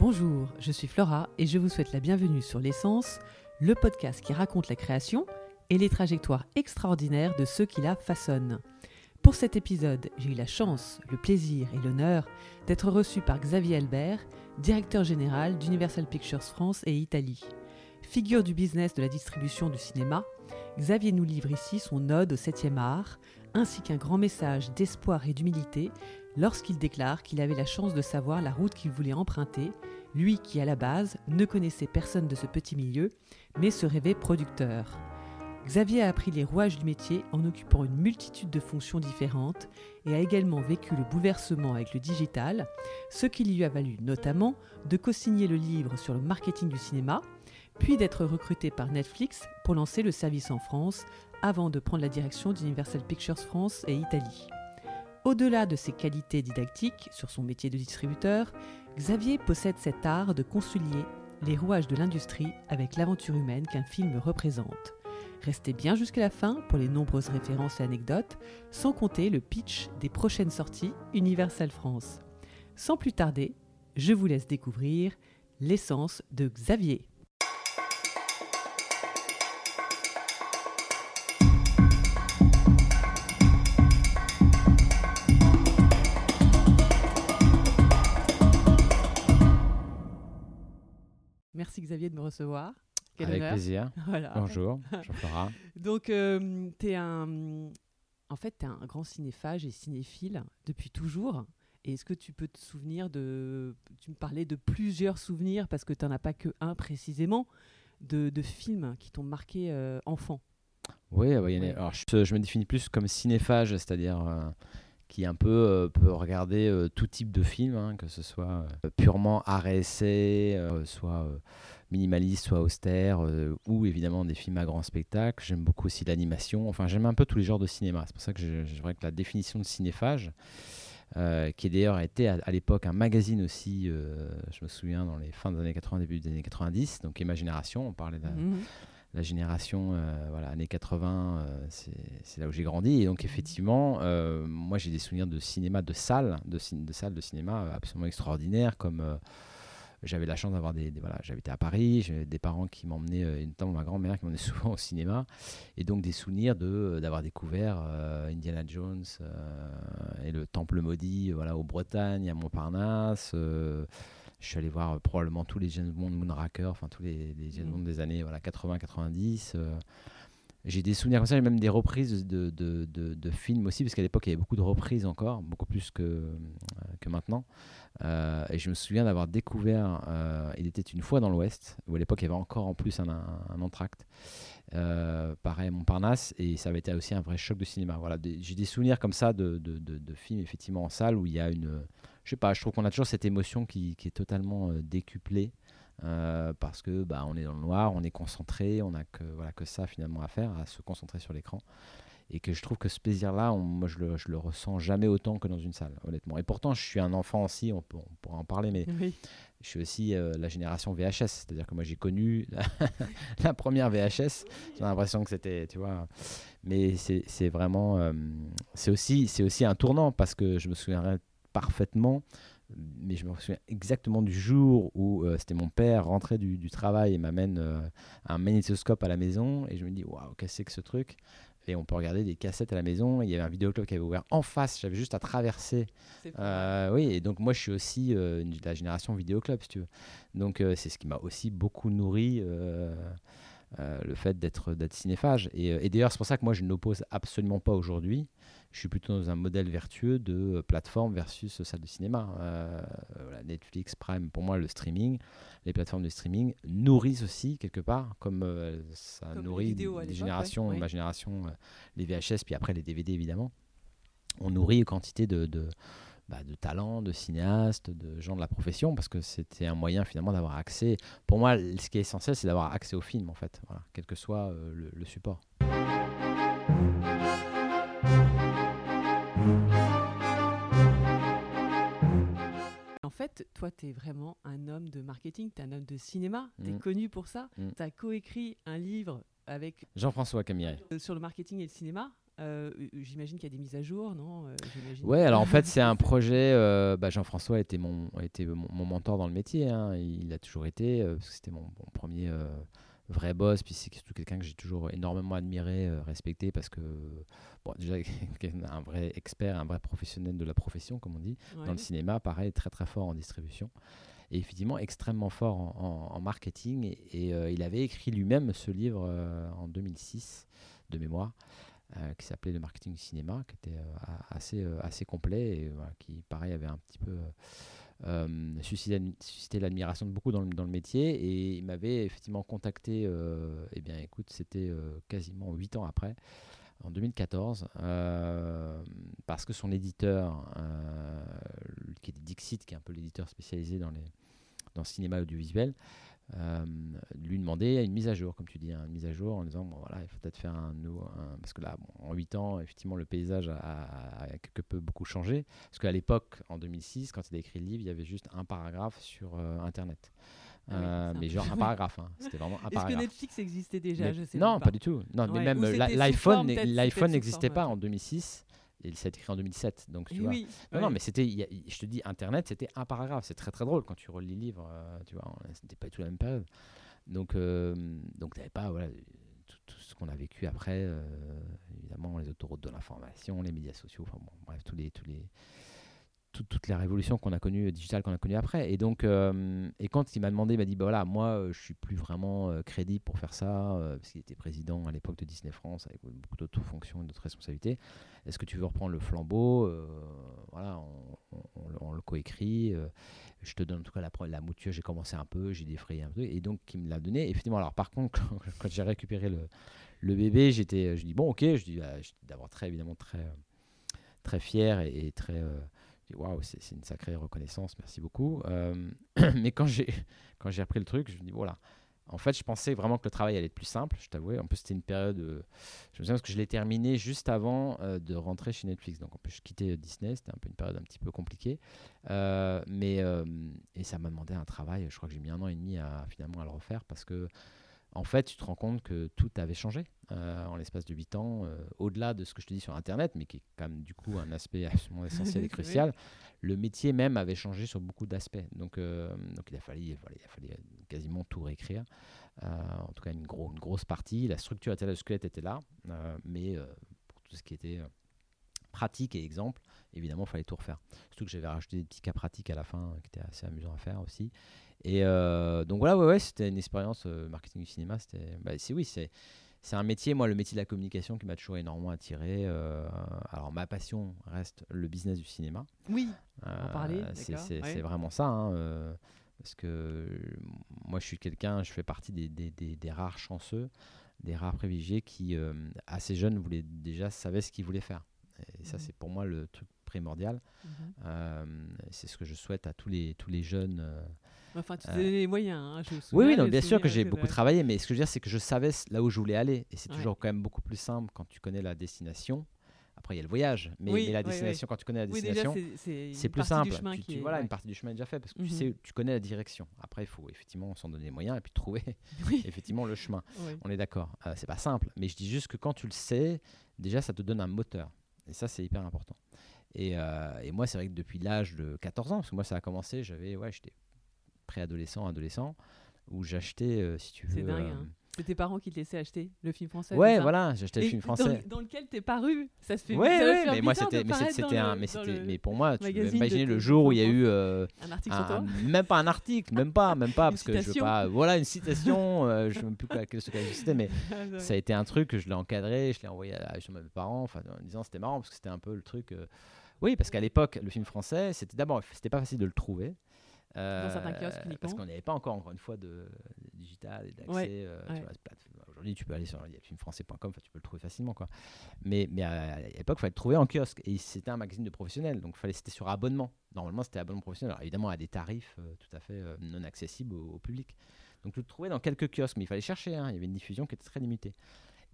Bonjour, je suis Flora et je vous souhaite la bienvenue sur L'essence, le podcast qui raconte la création et les trajectoires extraordinaires de ceux qui la façonnent. Pour cet épisode, j'ai eu la chance, le plaisir et l'honneur d'être reçu par Xavier Albert, directeur général d'Universal Pictures France et Italie. Figure du business de la distribution du cinéma, Xavier nous livre ici son ode au 7e art, ainsi qu'un grand message d'espoir et d'humilité lorsqu'il déclare qu'il avait la chance de savoir la route qu'il voulait emprunter, lui qui à la base ne connaissait personne de ce petit milieu, mais se rêvait producteur. Xavier a appris les rouages du métier en occupant une multitude de fonctions différentes et a également vécu le bouleversement avec le digital, ce qui lui a valu notamment de co-signer le livre sur le marketing du cinéma, puis d'être recruté par Netflix pour lancer le service en France avant de prendre la direction d'Universal Pictures France et Italie. Au-delà de ses qualités didactiques sur son métier de distributeur, Xavier possède cet art de concilier les rouages de l'industrie avec l'aventure humaine qu'un film représente. Restez bien jusqu'à la fin pour les nombreuses références et anecdotes, sans compter le pitch des prochaines sorties Universal France. Sans plus tarder, je vous laisse découvrir l'essence de Xavier. Xavier de me recevoir. Quel Avec plaisir. Bonjour, je ferai. Donc, euh, tu es un. En fait, tu es un grand cinéphage et cinéphile depuis toujours. Et est-ce que tu peux te souvenir de. Tu me parlais de plusieurs souvenirs, parce que tu n'en as pas que un précisément, de, de films qui t'ont marqué euh, enfant? Oui, alors je, je, me définis plus comme cinéphage, c'est-à-dire. Euh, qui un peu peut regarder tout type de film, hein, que ce soit purement art essai, soit minimaliste, soit austère, euh, ou évidemment des films à grand spectacle. J'aime beaucoup aussi l'animation. Enfin, j'aime un peu tous les genres de cinéma. C'est pour ça que je, que la définition de cinéphage, euh, qui d'ailleurs été à, l'époque un magazine aussi, euh, je me souviens, dans les fins des années 80, début des années 90, donc et ma génération, on parlait de la, mmh. génération voilà, années 80, c'est là où j'ai grandi. Et donc, effectivement, moi, j'ai des souvenirs de cinéma, de salles, de, de salles de cinéma absolument extraordinaires, comme j'avais la chance d'avoir des, voilà, j'habitais à Paris, j'avais des parents qui m'emmenaient, euh, notamment ma grand-mère qui m'emmenait souvent au cinéma, et donc des souvenirs de euh, d'avoir découvert euh, Indiana Jones et le Temple maudit, voilà, au Bretagne, à Montparnasse. je suis allé voir probablement tous les James Bond, Moonraker, enfin tous les, les James Bond mmh. des années voilà, 80-90 j'ai des souvenirs comme ça, j'ai même des reprises de, de, de, films aussi, parce qu'à l'époque, il y avait beaucoup de reprises encore, beaucoup plus que, que maintenant. Euh, et je me souviens d'avoir découvert euh, Il était une fois dans l'Ouest, où à l'époque il y avait encore en plus un, un, entracte, euh, pareil à Montparnasse, et ça avait été aussi un vrai choc de cinéma. Voilà, j'ai des souvenirs comme ça de, films effectivement en salle où il y a une. Je sais pas, je trouve qu'on a toujours cette émotion qui, qui est totalement décuplée. Parce que bah, on est dans le noir, on est concentré, on n'a que, voilà, que ça finalement à faire, à se concentrer sur l'écran. Et que je trouve que ce plaisir-là, moi je le, je le ressens jamais autant que dans une salle, honnêtement. Et pourtant, je suis un enfant aussi, on, on pourra en parler, mais je suis aussi euh, la génération VHS, c'est-à-dire que moi j'ai connu la, première VHS, j'ai l'impression que c'était, tu vois, mais c'est vraiment, euh, c'est aussi, aussi un tournant parce que je me souviendrai parfaitement mais je me souviens exactement du jour où euh, c'était mon père rentré du, du travail et m'amène un magnétoscope à la maison et je me dis waouh qu'est-ce que c'est que ce truc? Et on peut regarder des cassettes à la maison. Il y avait un vidéoclub qui avait ouvert en face, j'avais juste à traverser. Euh, oui, et donc moi je suis aussi euh, de la génération vidéoclub, si tu veux. Donc euh, c'est ce qui m'a aussi beaucoup nourri. le fait d'être cinéphage. Et, et d'ailleurs, c'est pour ça que moi, je n'oppose absolument pas aujourd'hui je suis plutôt dans un modèle vertueux de plateforme versus salle de cinéma. Euh, Netflix, Prime, pour moi, le streaming, les plateformes de streaming nourrissent aussi quelque part, comme euh, ça nourrit des générations, ma génération, euh, les VHS, puis après les DVD évidemment. On nourrit une quantité de, de, bah, de talents, de cinéastes, de gens de la profession, parce que c'était un moyen finalement d'avoir accès. Pour moi, ce qui est essentiel, c'est d'avoir accès au film, en fait, voilà, quel que soit le, le support. Toi, tu es vraiment un homme de marketing, tu es un homme de cinéma, tu es mm. connu pour ça. Mm. Tu as coécrit un livre avec Jean-François Camiret euh, sur le marketing et le cinéma euh, j'imagine qu'il y a des mises à jour, non euh, Ouais, alors en fait, c'est un projet. euh, bah, Jean-François était mon, était mon, mon mentor dans le métier. hein, Il a toujours été, euh, parce que c'était mon, mon premier euh, vrai boss. Puis c'est surtout quelqu'un que j'ai toujours énormément admiré, euh, respecté, parce que, bon, déjà, un vrai expert, un vrai professionnel de la profession, comme on dit. Ouais. Dans le cinéma, pareil, très très fort en distribution. Et effectivement, extrêmement fort en, en- en marketing. Et, et, euh, il avait écrit lui-même ce livre euh, en 2006, de mémoire, euh, qui s'appelait Le marketing du cinéma, qui était assez, assez complet et qui, pareil, avait un petit peu euh, suscité, l'admiration de beaucoup dans le, dans le métier. Et il m'avait effectivement contacté, euh, eh bien, écoute, c'était euh, quasiment 8 ans après en 2014, euh, parce que son éditeur, euh, qui est Dixit, qui est un peu l'éditeur spécialisé dans, les, dans le cinéma audiovisuel, euh, lui demandait une mise à jour, comme tu dis, hein, une mise à jour en disant bon, voilà, il faut peut-être faire un parce que là, bon, en 8 ans, effectivement, le paysage a, a- a quelque peu beaucoup changé. Parce qu'à l'époque, en 2006, quand il a écrit le livre, il y avait juste un paragraphe sur euh, Internet. Ah oui, Euh, mais genre un paragraphe, hein. c'était vraiment un Est-ce que paragraphe. Netflix existait déjà? Mais- Je sais non, pas. du tout. Non, Ouais, mais même l'iPhone, n'existait pas ouais. en 2006. A été écrit en 2007. Donc, tu Eh vois. oui, Non, ouais. non, mais c'était, il je te dis, Internet, c'était un paragraphe. C'est très très drôle quand tu relis le livre, euh, tu vois, c'était pas du tout la même période. Donc, euh, donc t'avais pas, voilà, tout, tout ce qu'on a vécu après, euh, évidemment, les autoroutes de l'information, les médias sociaux, enfin bon, bref, tous les, tous les, tout- toutes les révolutions qu'on a connues, digitales qu'on a connues après. Et donc, euh, et quand il m'a demandé, il m'a dit, bah voilà, moi, euh, je suis plus vraiment euh, crédible pour faire ça, euh, parce qu'il était président à l'époque de Disney France, avec beaucoup d'autres fonctions et d'autres responsabilités. Est-ce que tu veux reprendre le flambeau Euh, Voilà, on, le- coécrit. euh, je te donne en tout cas la, la mouture, j'ai commencé un peu, j'ai défrayé un peu, et donc il me l'a donné. Effectivement, alors par contre, quand, j'ai récupéré le, le bébé, j'étais, je dis bon, ok, je dis, ah, j'étais d'abord très évidemment très, euh, très fier et, très, euh, dis, waouh, c'est une sacrée reconnaissance, merci beaucoup. Euh, mais quand j'ai, repris le truc, je me dis voilà. En fait, je pensais vraiment que le travail allait être plus simple, je t'avouais. En plus, c'était une période. euh, je me souviens parce que je l'ai terminé juste avant euh, de rentrer chez Netflix. Donc, en plus, je quittais Disney. C'était un peu une période un petit peu compliquée. Mais, et ça m'a demandé un travail. Je crois que j'ai mis un an et demi à finalement à le refaire parce que, en fait, tu te rends compte que tout avait changé euh, en l'espace de 8 ans, euh, au-delà de ce que je te dis sur Internet, mais qui est quand même du coup un aspect absolument essentiel et crucial. Le métier même avait changé sur beaucoup d'aspects. Donc, euh, donc il, a fallu, voilà, il a fallu quasiment tout réécrire. En tout cas, une, gros- une grosse partie. La structure était là, le squelette était là, mais pour tout ce qui était pratique et exemple, évidemment, il fallait tout refaire. Surtout que j'avais rajouté des petits cas pratiques à la fin qui étaient assez amusants à faire aussi. Et euh, donc voilà, ouais, ouais, c'était une expérience euh, marketing du cinéma. C'était, bah, c'est oui, c'est c'est un métier, moi, le métier de la communication qui m'a toujours énormément attiré. euh, alors, ma passion reste le business du cinéma. Oui, Euh, parler, c'est, ouais. vraiment ça. hein, euh, parce que moi, je suis quelqu'un, je fais partie des, des- des- des rares chanceux, des rares privilégiés qui, assez jeunes, voulaient, déjà savaient ce qu'ils voulaient faire. Et ça, Mhm. c'est pour moi le truc primordial. Mhm. C'est ce que je souhaite à tous les, tous les jeunes. Enfin, tu te Euh, les moyens. hein, je me oui, souviens, oui, non, bien sûr que j'ai beaucoup travaillé, mais ce que je veux dire, c'est que je savais là où je voulais aller. Et c'est Ouais. toujours quand même beaucoup plus simple quand tu connais la destination. Après, il y a le voyage, mais, Oui, mais la destination, quand tu connais la destination, c'est- plus simple. Tu, tu- est- voilà, une partie du chemin est déjà fait parce que Mhm. tu sais, tu connais la direction. Après, il faut effectivement s'en donner les moyens et puis trouver Oui. effectivement le chemin. On est d'accord. Euh, c'est pas simple, mais je dis juste que quand tu le sais, déjà, ça te donne un moteur. Et ça, c'est hyper important. Et, euh, et moi, c'est vrai que depuis l'âge de 14 ans, parce que moi, ça a commencé, j'avais, ouais, j'étais préadolescent, adolescent, où j'achetais, euh, si tu veux. C'est dingue, euh, hein. C'est tes parents qui te laissaient acheter le film français. Ouais, voilà, j'achetais le film dans- français. Dans, lequel t'es paru. Ça se fait Ouais, ouais, mais moi c'était, mais c'était, dans un, mais dans c'était, mais pour moi, tu peux imaginer le jour où il y a eu euh, Un article sur toi. même pas un article, même pas, même pas, parce que je veux pas, voilà une citation, euh, je ne sais plus quoi- quelle c'était, mais Ah, ça a été un truc que je l'ai encadré, je l'ai envoyé à, à mes parents, enfin en disant c'était marrant parce que c'était un peu le truc. euh, Oui, parce qu'à l'époque, le film français, c'était d'abord, c'était pas facile de le trouver. Euh, certains kiosques uniquement. Parce qu'on n'avait pas encore, encore une fois, de, de digital et d'accès Ouais, euh, ouais. plateforme. Aujourd'hui, tu peux aller sur filmfrançais.com, enfin, tu peux le trouver facilement. Quoi. Mais, mais à, l'époque, il fallait le trouver en kiosque. Et c'était un magazine de professionnels, donc fallait, c'était sur abonnement. Normalement, c'était abonnement professionnel. Alors, évidemment, à des tarifs euh, tout à fait euh, non accessibles au, au public. Donc, tu le trouvais dans quelques kiosques, mais il fallait chercher. hein. Il y avait une diffusion qui était très limitée.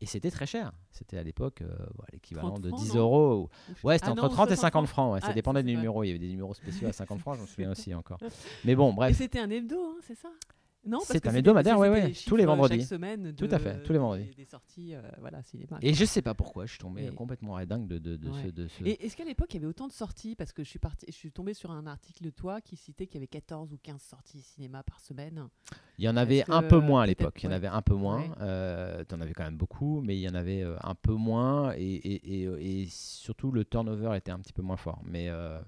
Et c'était très cher. C'était à l'époque euh, voilà, l'équivalent 30 de francs, 10 non euros. Ouais, c'était Ah entre non, 30 et 60 50 francs. ouais, Ah, ça dépendait ça, des numéros. Il y avait des numéros spéciaux à 50 francs, je me souviens aussi encore. Mais bon, bref. c'était un hebdo, hein, c'est ça? Non, C'est un hebdomadaire, ouais, ouais, tous les euh, vendredis. Chaque semaine Tout de- à fait, tous les vendredis. Des, des sorties, euh, voilà, cinéma. Et je sais pas pourquoi, je suis tombé Mais- complètement dingue de, de, de Ouais. ce. De ce... Et est-ce qu'à l'époque, il y avait autant de sorties? Parce que je suis, partie, je suis tombée sur un article de toi qui citait qu'il y avait 14 ou 15 sorties cinéma par semaine. Il y en avait un peu moins à l'époque. Il y en avait un peu moins. Ouais. Euh, tu en avais quand même beaucoup, mais il y en avait un peu moins. Et, et, et, et surtout, le turnover était un petit peu moins fort. Mais, euh,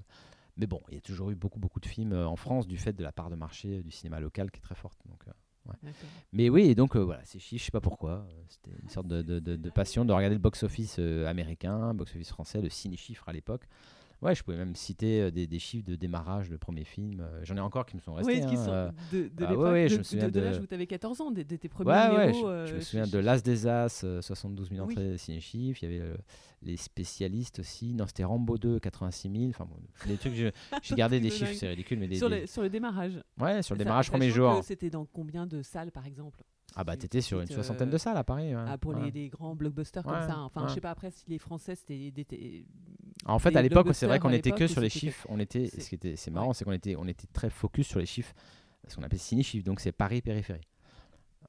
mais bon, il y a toujours eu beaucoup, beaucoup de films euh, en France du fait de la part de marché euh, du cinéma local qui est très forte. Donc, euh. Mais oui, et donc euh, voilà, ces chiffres, je sais pas pourquoi. C'était une sorte de, de- de- de passion de regarder le box-office américain, box-office français, le ciné-chiffre à l'époque. Ouais, je pouvais même citer euh, des, des chiffres de démarrage de premiers films. euh, J'en ai encore qui me sont restés. Oui, qui hein, sont euh, de, de ah l'époque, ouais, je de, de, de de- l'âge où tu avais 14 ans, de, de tes premiers Ouais, je, je me souviens de chez- L'As des As, euh, 72 000 Oui. entrées de ciné-chiffres. Il y avait euh, les spécialistes aussi. Non, c'était Rambo 2, 86 000. Enfin, bon, des trucs, je- j'ai gardé des de chiffres, c'est ridicule. Mais des, sur, des- les- sur le démarrage. Ouais, sur le Ça- démarrage premier jour. C'était dans combien de salles, par exemple? Ah bah t'étais sur une soixantaine euh, de salles à Paris. ouais. Ah, pour Ouais. les, les grands blockbusters comme Ouais, ça. Enfin, je sais pas après si les Français c'était En fait, à l'époque, c'est vrai qu'on était que sur les chiffres. On était, ce qui était, c'est marrant, c'est qu'on était, on était très focus sur les chiffres, ce qu'on appelle ciné-chiffres. Donc c'est Paris périphérie.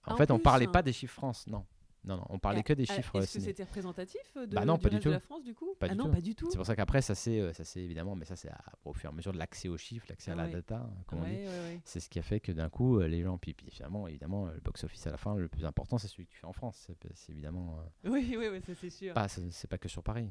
En Ah, en fait, on plus, parlait hein. pas des chiffres France, non. Non, non, on parlait Ah, que des ah, chiffres euh, Est-ce que c'était représentatif de, Bah non, du pas du reste tout. de la France du coup? Pas Ah du non, tout. pas du tout. C'est pour ça qu'après, ça c'est, euh, ça c'est évidemment, mais ça c'est au fur et à mesure de l'accès aux chiffres, l'accès à Ah la ouais. data, hein, on dit. Ouais. C'est ce qui a fait que d'un coup, euh, les gens, puis, puis finalement, évidemment, le box-office à la fin, le plus important, c'est celui que tu fais en France. C'est, évidemment euh, Oui, oui, oui, ça c'est sûr. pas, c'est pas que sur Paris.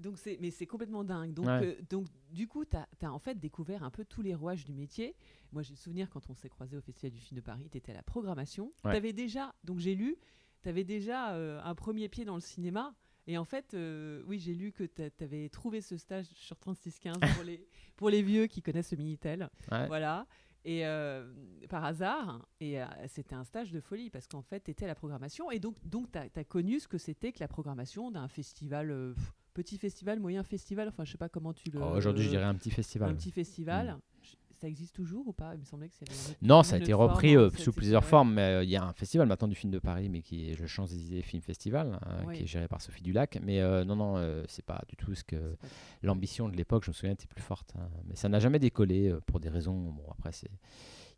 Donc c'est, mais c'est complètement dingue. Donc, Ouais. euh, donc du coup, tu as, en fait découvert un peu tous les rouages du métier. Moi, j'ai le souvenir quand on s'est croisé au Festival du film de Paris, tu étais à la programmation. Ouais. Tu avais déjà, donc j'ai lu, tu avais déjà euh, un premier pied dans le cinéma. Et en fait, euh, oui, j'ai lu que tu avais trouvé ce stage sur 3615 pour les, pour les vieux qui connaissent le Minitel. Ouais. Voilà. Et euh, par hasard, et euh, c'était un stage de folie parce qu'en fait, tu étais à la programmation et donc, donc tu as, connu ce que c'était que la programmation d'un festival, pff, petit festival, moyen festival, enfin, je sais pas comment tu le. Oh, Aujourd'hui, je dirais un petit festival. Un petit festival. Je- Ça existe toujours ou pas? Il me semblait que c'était. Non, ça a été repris forme, euh, sous plusieurs ouais. formes. Mais euh, il y a un festival maintenant du film de Paris, mais qui est le Champs-Élysées Film Festival, Oui. qui est géré par Sophie Dulac. Mais euh, non, non, euh, c'est pas du tout ce que l'ambition de l'époque. Je me souviens était plus forte. hein. Mais ça n'a jamais décollé pour des raisons. Bon, après c'est,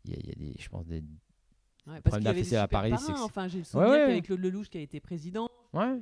il y, a- il y a des, je pense des. Ouais, parce qu'il y avait des festival à Paris, parrains. Enfin, j'ai le souvenir ouais. qu'avec Claude Lelouch qui a été président. Ouais.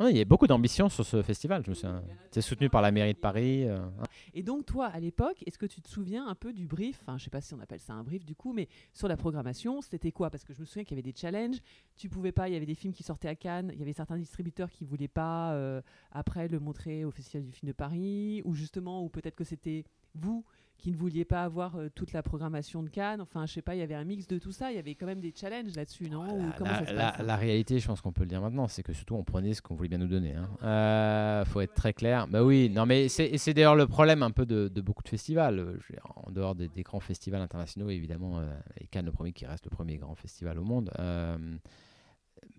Il y a beaucoup d'ambition sur ce festival. Je me souviens. C'est soutenu par la mairie de Paris. euh, hein. Et donc, toi, à l'époque, est-ce que tu te souviens un peu du brief Enfin, je sais pas si on appelle ça un brief du coup, mais sur la programmation, c'était quoi? Parce que je me souviens qu'il y avait des challenges. Tu pouvais pas, il y avait des films qui sortaient à Cannes. Il y avait certains distributeurs qui voulaient pas euh, après le montrer au Festival du film de Paris, ou justement, ou peut-être que c'était vous qui ne vouliez pas avoir euh, toute la programmation de Cannes. Enfin, je sais pas, il y avait un mix de tout ça. Il y avait quand même des challenges là-dessus, non? Ou La, comment la- ça se la- passe? la réalité, je pense qu'on peut le dire maintenant, c'est que surtout on prenait ce qu'on voulait bien nous donner. Hein. Euh, faut être très clair. Bah oui, non mais c'est d'ailleurs le problème un peu de, de beaucoup de festivals. Euh, en dehors des, des grands festivals internationaux, évidemment, euh, et Cannes le premier qui reste le premier grand festival au monde.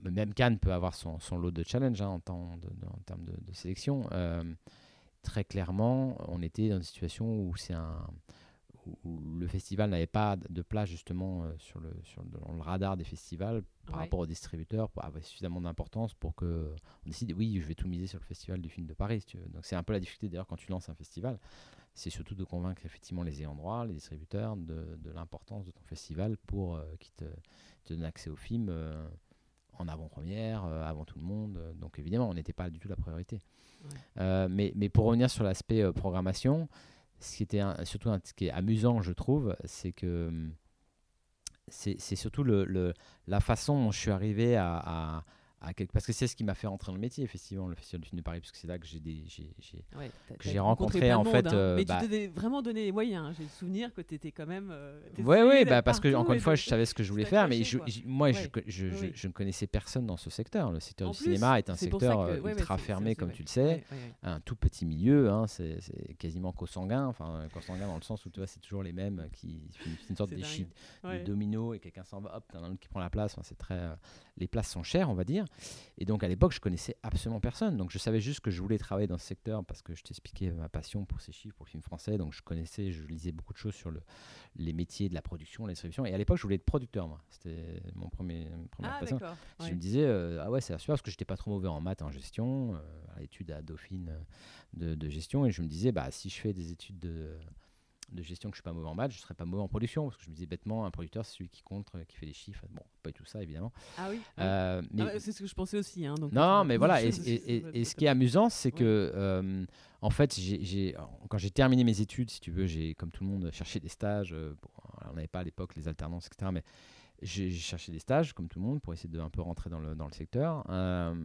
même Cannes peut avoir son, son lot de challenge hein, en, termes de, de sélection. Très clairement, on était dans une situation où c'est un où- le festival n'avait pas de place justement euh, sur le, sur le- dans le radar des festivals par Ouais. rapport aux distributeurs pour avoir suffisamment d'importance pour que on décide oui je vais tout miser sur le festival du film de Paris si tu veux. donc c'est un peu la difficulté d'ailleurs quand tu lances un festival c'est surtout de convaincre effectivement les ayants droit les distributeurs de, de l'importance de ton festival pour euh, qu'ils te, te donnent accès au film euh, en avant-première, euh, avant tout le monde. euh, Donc évidemment, on n'était pas du tout la priorité. Ouais. Euh, mais, mais pour revenir sur l'aspect programmation, ce qui était un- surtout un- ce qui est amusant, je trouve, c'est que hum, c'est c'est surtout le, le- la façon dont je suis arrivé à, à- à quelque- parce que c'est ce qui m'a fait rentrer dans le métier, effectivement, le Festival du film de Paris, puisque c'est là que j'ai des Ouais, que rencontré en monde, fait, euh, mais bah- tu t'es vraiment donné les moyens. hein. J'ai le souvenir que tu étais quand même. euh, Oui, oui, d'être bah parce que encore une fois, je savais ce que je voulais faire, mais je- moi, je, Ouais. co- je, je- Oui. je ne connaissais personne dans ce secteur. Le secteur En du plus, cinéma est un secteur que- euh, ouais, ouais, ultra fermé, comme tu le sais, Ouais, ouais, ouais. un tout petit milieu, hein, c'est quasiment consanguin, enfin consanguin dans le sens où tu vois, c'est toujours les mêmes qui c'est une sorte dingue. de Ouais. domino et quelqu'un s'en va, hop, t'en as un autre qui prend la place. C'est très, euh, les places sont chères, on va dire. Et donc à l'époque, je connaissais absolument personne. Donc je savais juste que je voulais travailler dans ce secteur parce que je t'expliquais ma passion pour ces chiffres, pour le film français. Donc je connaissais, je lisais beaucoup de choses sur le, les métiers de la production, la distribution. Et à l'époque, je voulais être producteur, moi. C'était mon premier, première Ah, passion. Je ouais. me disais, euh, ah ouais, c'est super parce que j'étais pas trop mauvais en maths, en gestion, euh, à l'étude à Dauphine de, de gestion. Et je me disais, bah, si je fais des études de, de gestion que je suis pas mauvais en maths, je serais pas mauvais en production parce que je me disais bêtement un producteur c'est celui qui compte, euh, qui fait les chiffres. Bon, pas du tout ça évidemment. Ah oui. Euh, mais Ah, c'est ce que je pensais aussi. Hein, donc, non, mais voilà. Et, ce qui est amusant, c'est Ouais. que, euh, en fait, quand j'ai terminé mes études, si tu veux, j'ai, comme tout le monde, cherché des stages. euh, bon, on n'avait pas à l'époque les alternances, etc. Mais j'ai cherché des stages, comme tout le monde, pour essayer de un peu rentrer dans le, dans le secteur. Euh,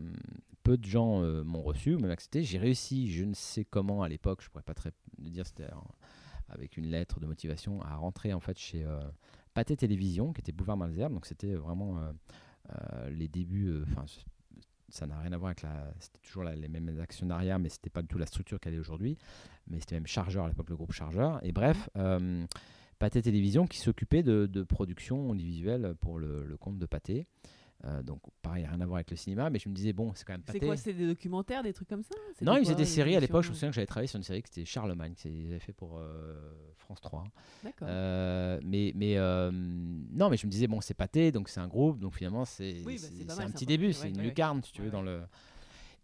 peu de gens euh, m'ont reçu, m'ont accepté. J'ai réussi, je ne sais comment à l'époque, je pourrais pas très dire, c'était avec une lettre de motivation, à rentrer en fait chez euh, Pathé Télévision, qui était Boulevard Malesherbes. Donc c'était vraiment euh, euh, les débuts. euh, Enfin, ça n'a rien à voir avec la. C'était toujours les mêmes actionnariats, mais c'était pas du tout la structure qu'elle est aujourd'hui. Mais c'était même Chargeur à l'époque, le groupe Chargeur. Et bref, euh, Pathé Télévision qui s'occupait de, de production audiovisuelle pour le, le compte de Pathé. Euh, donc pareil, rien à voir avec le cinéma, mais je me disais, bon, c'est quand même C'est Pathé. quoi C'est des documentaires, des trucs comme ça non, ils faisaient des séries à l'époque. Je me souviens que j'avais travaillé sur une série qui était Charlemagne, qu'ils avaient fait pour euh, France 3. D'accord. Euh, mais mais non, mais je me disais, bon, c'est Pathé, donc c'est un groupe, donc finalement, c'est Oui, bah, c'est- c'est pas c'est un c'est petit début, c'est ouais, une ouais, lucarne, si tu veux, dans le.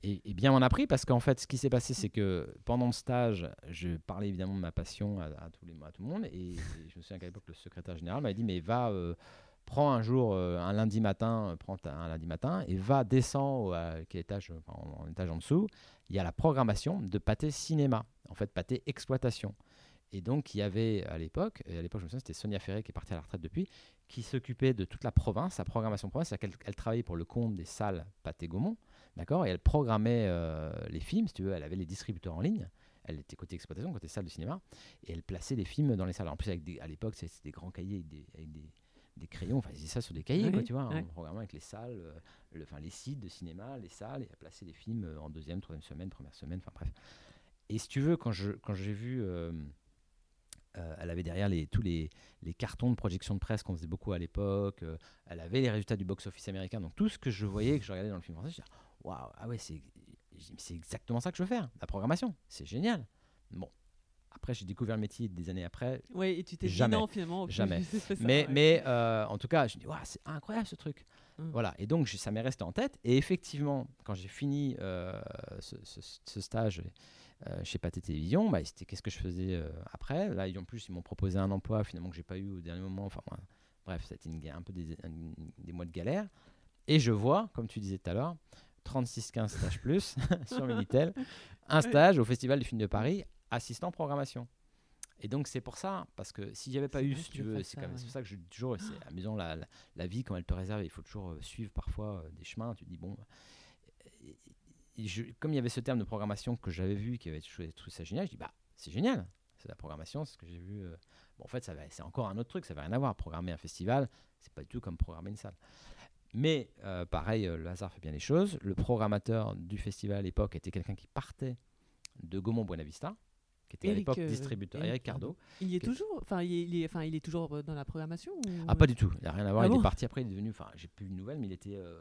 Et, et bien m'en a pris parce qu'en fait, ce qui s'est passé, c'est que pendant le stage, je parlais évidemment de ma passion à, à tous les, à tout le monde. Et, et je me souviens qu'à l'époque, le secrétaire général m'avait dit Mais va, euh, prends un jour, euh, un lundi matin, euh, prends un lundi matin et va, descends à quel étage, enfin, en, étage en dessous. Il y a la programmation de Pâté Cinéma, en fait, Pâté Exploitation. Et donc, il y avait à l'époque, et à l'époque, je me souviens, c'était Sonia Ferré qui est partie à la retraite depuis, qui s'occupait de toute la province, la programmation province, c'est-à-dire qu'elle elle travaillait pour le compte des salles Pâté Gaumont, d'accord Et elle programmait euh, les films, si tu veux, elle avait les distributeurs en ligne, elle était côté exploitation, côté salle de cinéma, et elle plaçait les films dans les salles. En plus, à l'époque, c'était des grands cahiers avec des, des crayons, enfin, ils faisaient ça sur des cahiers, quoi, tu vois, en programmant avec les salles, euh, le- enfin, les sites de cinéma, les salles, et elle plaçait les films euh, en deuxième, troisième semaine, première semaine, enfin bref. Et si tu veux, quand je quand j'ai vu, euh, elle avait derrière les, tous les, les cartons de projection de presse qu'on faisait beaucoup à l'époque. elle avait les résultats du box-office américain. Donc tout ce que je voyais, que je regardais dans le film français, je disais waouh, ah ouais, c'est c'est exactement ça que je veux faire, la programmation. C'est génial. Bon. Après, j'ai découvert le métier des années après. Ouais, et tu t'es dit Jamais. non finalement. Jamais. ça, mais ouais. mais euh, en tout cas, je me dis, Waouh, c'est incroyable ce truc. Mm. Voilà. Et donc, ça m'est resté en tête. Et effectivement, quand j'ai fini euh, ce, ce- ce stage euh, chez Pathé Télévision, bah, c'était qu'est-ce que je faisais après? Là, ils- en plus, ils m'ont proposé un emploi finalement que j'ai pas eu au dernier moment. Enfin, ouais. bref, c'était un peu des, un- des mois de galère. Et je vois, comme tu disais tout à l'heure, 36-15 stages plus sur Minitel, un stage au Festival du film de Paris, assistant programmation. Et donc c'est pour ça, parce que si j'avais pas eu, si tu veux, c'est ouais. pour ça que je toujours, c'est amusant la, la, la vie quand elle te réserve, il faut toujours euh, suivre parfois euh, des chemins. Tu te dis bon, euh, je- comme il y avait ce terme de programmation que j'avais vu, qui avait trouvé ça génial, je dis bah c'est génial, c'est la programmation, c'est ce que j'ai vu. Bon en fait ça c'est encore un autre truc, ça va rien à voir. Programmer un festival, c'est pas du tout comme programmer une salle. Mais euh, pareil, le hasard fait bien les choses. Le programmateur du festival à l'époque était quelqu'un qui partait de Gaumont Buenavista, qui était à l'époque euh, distributeur, Eric Eric Cardo. Il y est toujours. Enfin, il il est- enfin, il est toujours euh, dans la programmation. ou- Ah, pas du tout, il n'a rien à voir. Ah il bon est parti après, il est devenu. Enfin, j'ai plus de nouvelles, mais il était, euh,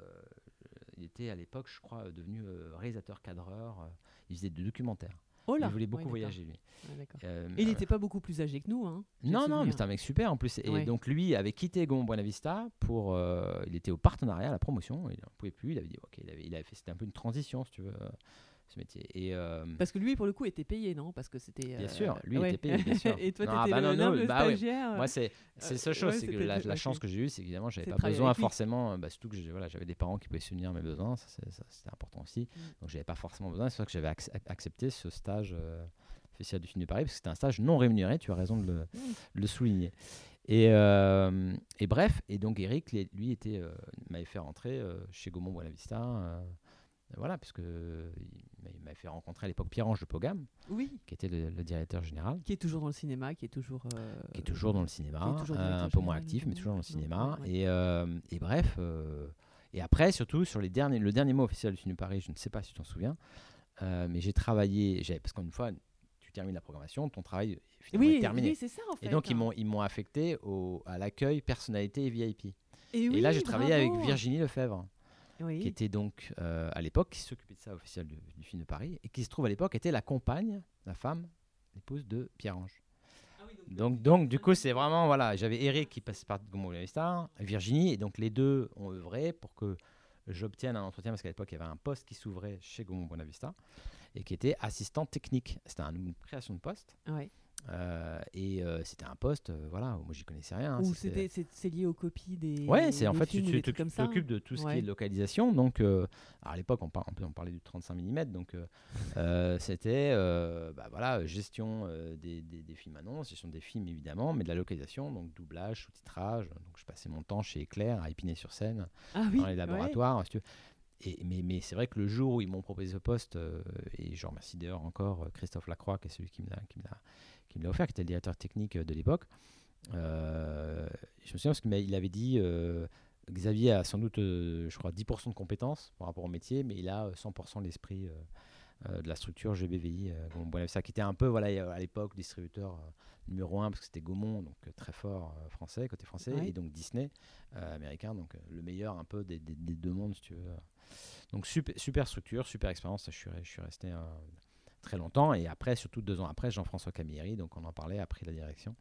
il était à l'époque, je crois, devenu réalisateur cadreur. il faisait des documentaires. Oh là il voulait beaucoup Ouais, voyager, lui. Ouais. Euh, Et il n'était pas beaucoup plus âgé que nous, hein Non, non, mais c'est un mec super en plus. Et Ouais. donc lui avait quitté Gaumont Buenavista pour. euh, il était au partenariat, à la promotion. Il n'en pouvait plus. Il avait dit, ok, il avait, il avait fait. C'était un peu une transition, si tu veux, ce métier. Et euh, Parce que lui, pour le coup, était payé, non? Parce que c'était. Bien euh, sûr, lui ouais. était payé, bien sûr. Et toi, t'étais bah le, non, le bah ouais. Moi, c'est c'est la Euh, seule chose, ouais, c'est que c'était la, chance que j'ai eue, c'est qu'évidemment, j'avais pas besoin forcément, bah, surtout que j'ai- voilà, j'avais des parents qui pouvaient subvenir mes besoins, c'était important aussi. Mm. Donc, j'avais pas forcément besoin. C'est pour ça que j'avais ac- accepté ce stage euh, Festival du film de Paris, parce que c'était un stage non rémunéré, tu as raison de le, Mm. le souligner. Et, et bref, et donc Eric, lui, était, m'avait fait rentrer chez Gaumont Buenavista. euh, voilà, puisque il m'a- il m'avait fait rencontrer à l'époque Pierre-Ange de Pogam, Oui, qui était le, le directeur général qui est toujours dans le cinéma, qui est toujours. euh, qui est toujours dans le cinéma, euh, un peu moins actif, mais toujours dans le cinéma. Ouais. Et, euh, et bref, euh, et après, surtout, sur les derniers, le dernier mois officiel du de Paris, je ne sais pas si tu t'en souviens, euh, mais j'ai travaillé, parce qu'une fois, tu termines la programmation, ton travail finalement, Oui, est terminé. oui, c'est ça en fait. et donc, ils hein. m'ont, ils m'ont affecté au, à l'accueil personnalité et VIP. Et, et oui, là, j'ai travaillé avec. Virginie Lefebvre, Oui. qui était donc euh, à l'époque, qui s'occupait de ça officiel du, du film de Paris, et qui se trouve à l'époque était la compagne, la femme, l'épouse de Pierre-Ange. Ah Donc, donc du coup, c'est vraiment, voilà, j'avais Eric qui passait par Gaumont Star, Virginie, et donc les deux ont œuvré pour que j'obtienne un entretien, parce qu'à l'époque, il y avait un poste qui s'ouvrait chez Gaumont Buenavista, et qui était assistant technique. C'était un- une création de poste. Ouais. Euh, et euh, c'était un poste, euh, voilà, moi j'y connaissais rien. hein, Ou c'était- c'est lié aux copies des. Ouais, c'est en fait, films tu t'occupes de tout ce qui est localisation. Donc, à l'époque, on, par- on parlait du 35 mm. Donc, c'était bah, voilà, gestion des, des- des films annonces, gestion des films évidemment, mais de la localisation, donc doublage, sous-titrage. Donc, je passais mon temps chez Eclair à Épinay-sur-Seine, Ah oui. dans les ouais. laboratoires. si tu veux. Et, mais mais c'est vrai que le jour où ils m'ont proposé ce poste, et je remercie d'ailleurs encore Christophe Lacroix, qui est celui qui me l'a qui me l'a- offert, qui était le directeur technique de l'époque. Euh, je me souviens parce qu'il avait dit euh, Xavier a sans doute, euh, je crois, 10% de compétences par rapport au métier, mais il a euh, 100% de l'esprit euh, euh, de la structure GBVI. Euh, Bonneuf. ça qui était un peu, voilà, à l'époque, distributeur euh, numéro 1, parce que c'était Gaumont, donc euh, très fort euh, français, côté français, Ouais. et donc Disney, euh, américain, donc euh, le meilleur un peu des, des- des deux mondes, si tu veux. Donc super, super structure, super expérience, je suis, re- je suis resté euh, très longtemps, et après, surtout deux ans après, Jean-François Camilleri, donc on en parlait, a pris la direction.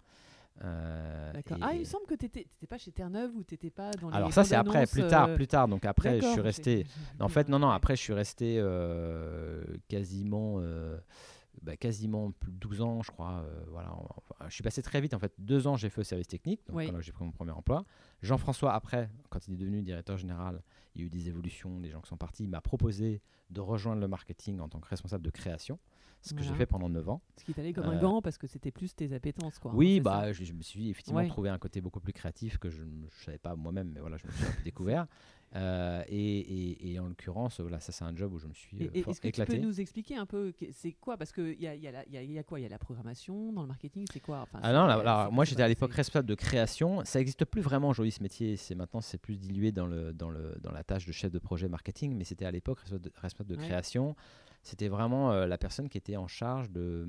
Euh, D'accord. et- Ah, il me semble que tu n'étais pas chez Terre-Neuve ou tu n'étais pas dans les. alors ça c'est après, plus tard, euh, plus tard. Donc après, je suis resté. En fait, non, non. Après, je suis resté euh, quasiment, bah, quasiment plus de 12 ans, je crois. voilà. Enfin, je suis passé très vite. En fait, deux ans, j'ai fait au service technique. Donc Oui. j'ai pris mon premier emploi. Jean-François, après, quand il est devenu directeur général, il y a eu des évolutions, des gens qui sont partis. Il m'a proposé de rejoindre le marketing en tant que responsable de création, ce que j'ai fait pendant 9 ans. Ce qui t'allait comme un Euh, gant parce que c'était plus tes appétences, quoi. hein, Oui, bah, je, je me suis effectivement Ouais. trouvé un côté beaucoup plus créatif que je ne savais pas moi-même, mais voilà, je me suis un peu découvert. Euh, et, et- et en l'occurrence, voilà, ça c'est un job où je me suis euh, et fort Est-ce que éclaté. tu peux nous expliquer un peu c'est quoi? Parce qu'il y a, y, a la- y a- y a quoi? Il y a la programmation dans le marketing, c'est quoi? Enfin, Ah non, quoi, moi j'étais à l'époque responsable de création. Ça n'existe plus vraiment aujourd'hui ce métier. C'est maintenant c'est plus dilué dans le dans le dans la tâche de chef de projet marketing, mais c'était à l'époque responsable de, responsable de Ouais. création. C'était vraiment euh, la personne qui était en charge de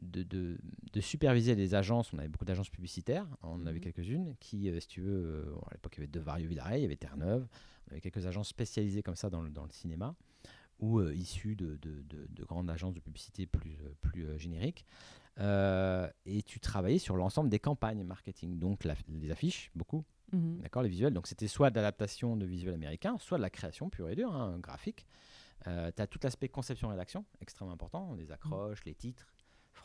de, de, de superviser les agences. On avait beaucoup d'agences publicitaires. On en avait Mhm. quelques-unes qui, euh, si tu veux, euh, à l'époque il y avait deux Vario Villaret, il y avait Terre-Neuve. On avait quelques agences spécialisées comme ça dans le, dans le cinéma ou euh, issues de, de, de- de grandes agences de publicité plus, plus génériques. Et tu travaillais sur l'ensemble des campagnes marketing, donc la- les affiches, beaucoup, Mhm. d'accord, les visuels. Donc c'était soit de l'adaptation de visuels américains, soit de la création pure et dure, hein, graphique. tu as tout l'aspect conception-rédaction, extrêmement important, les accroches, les titres,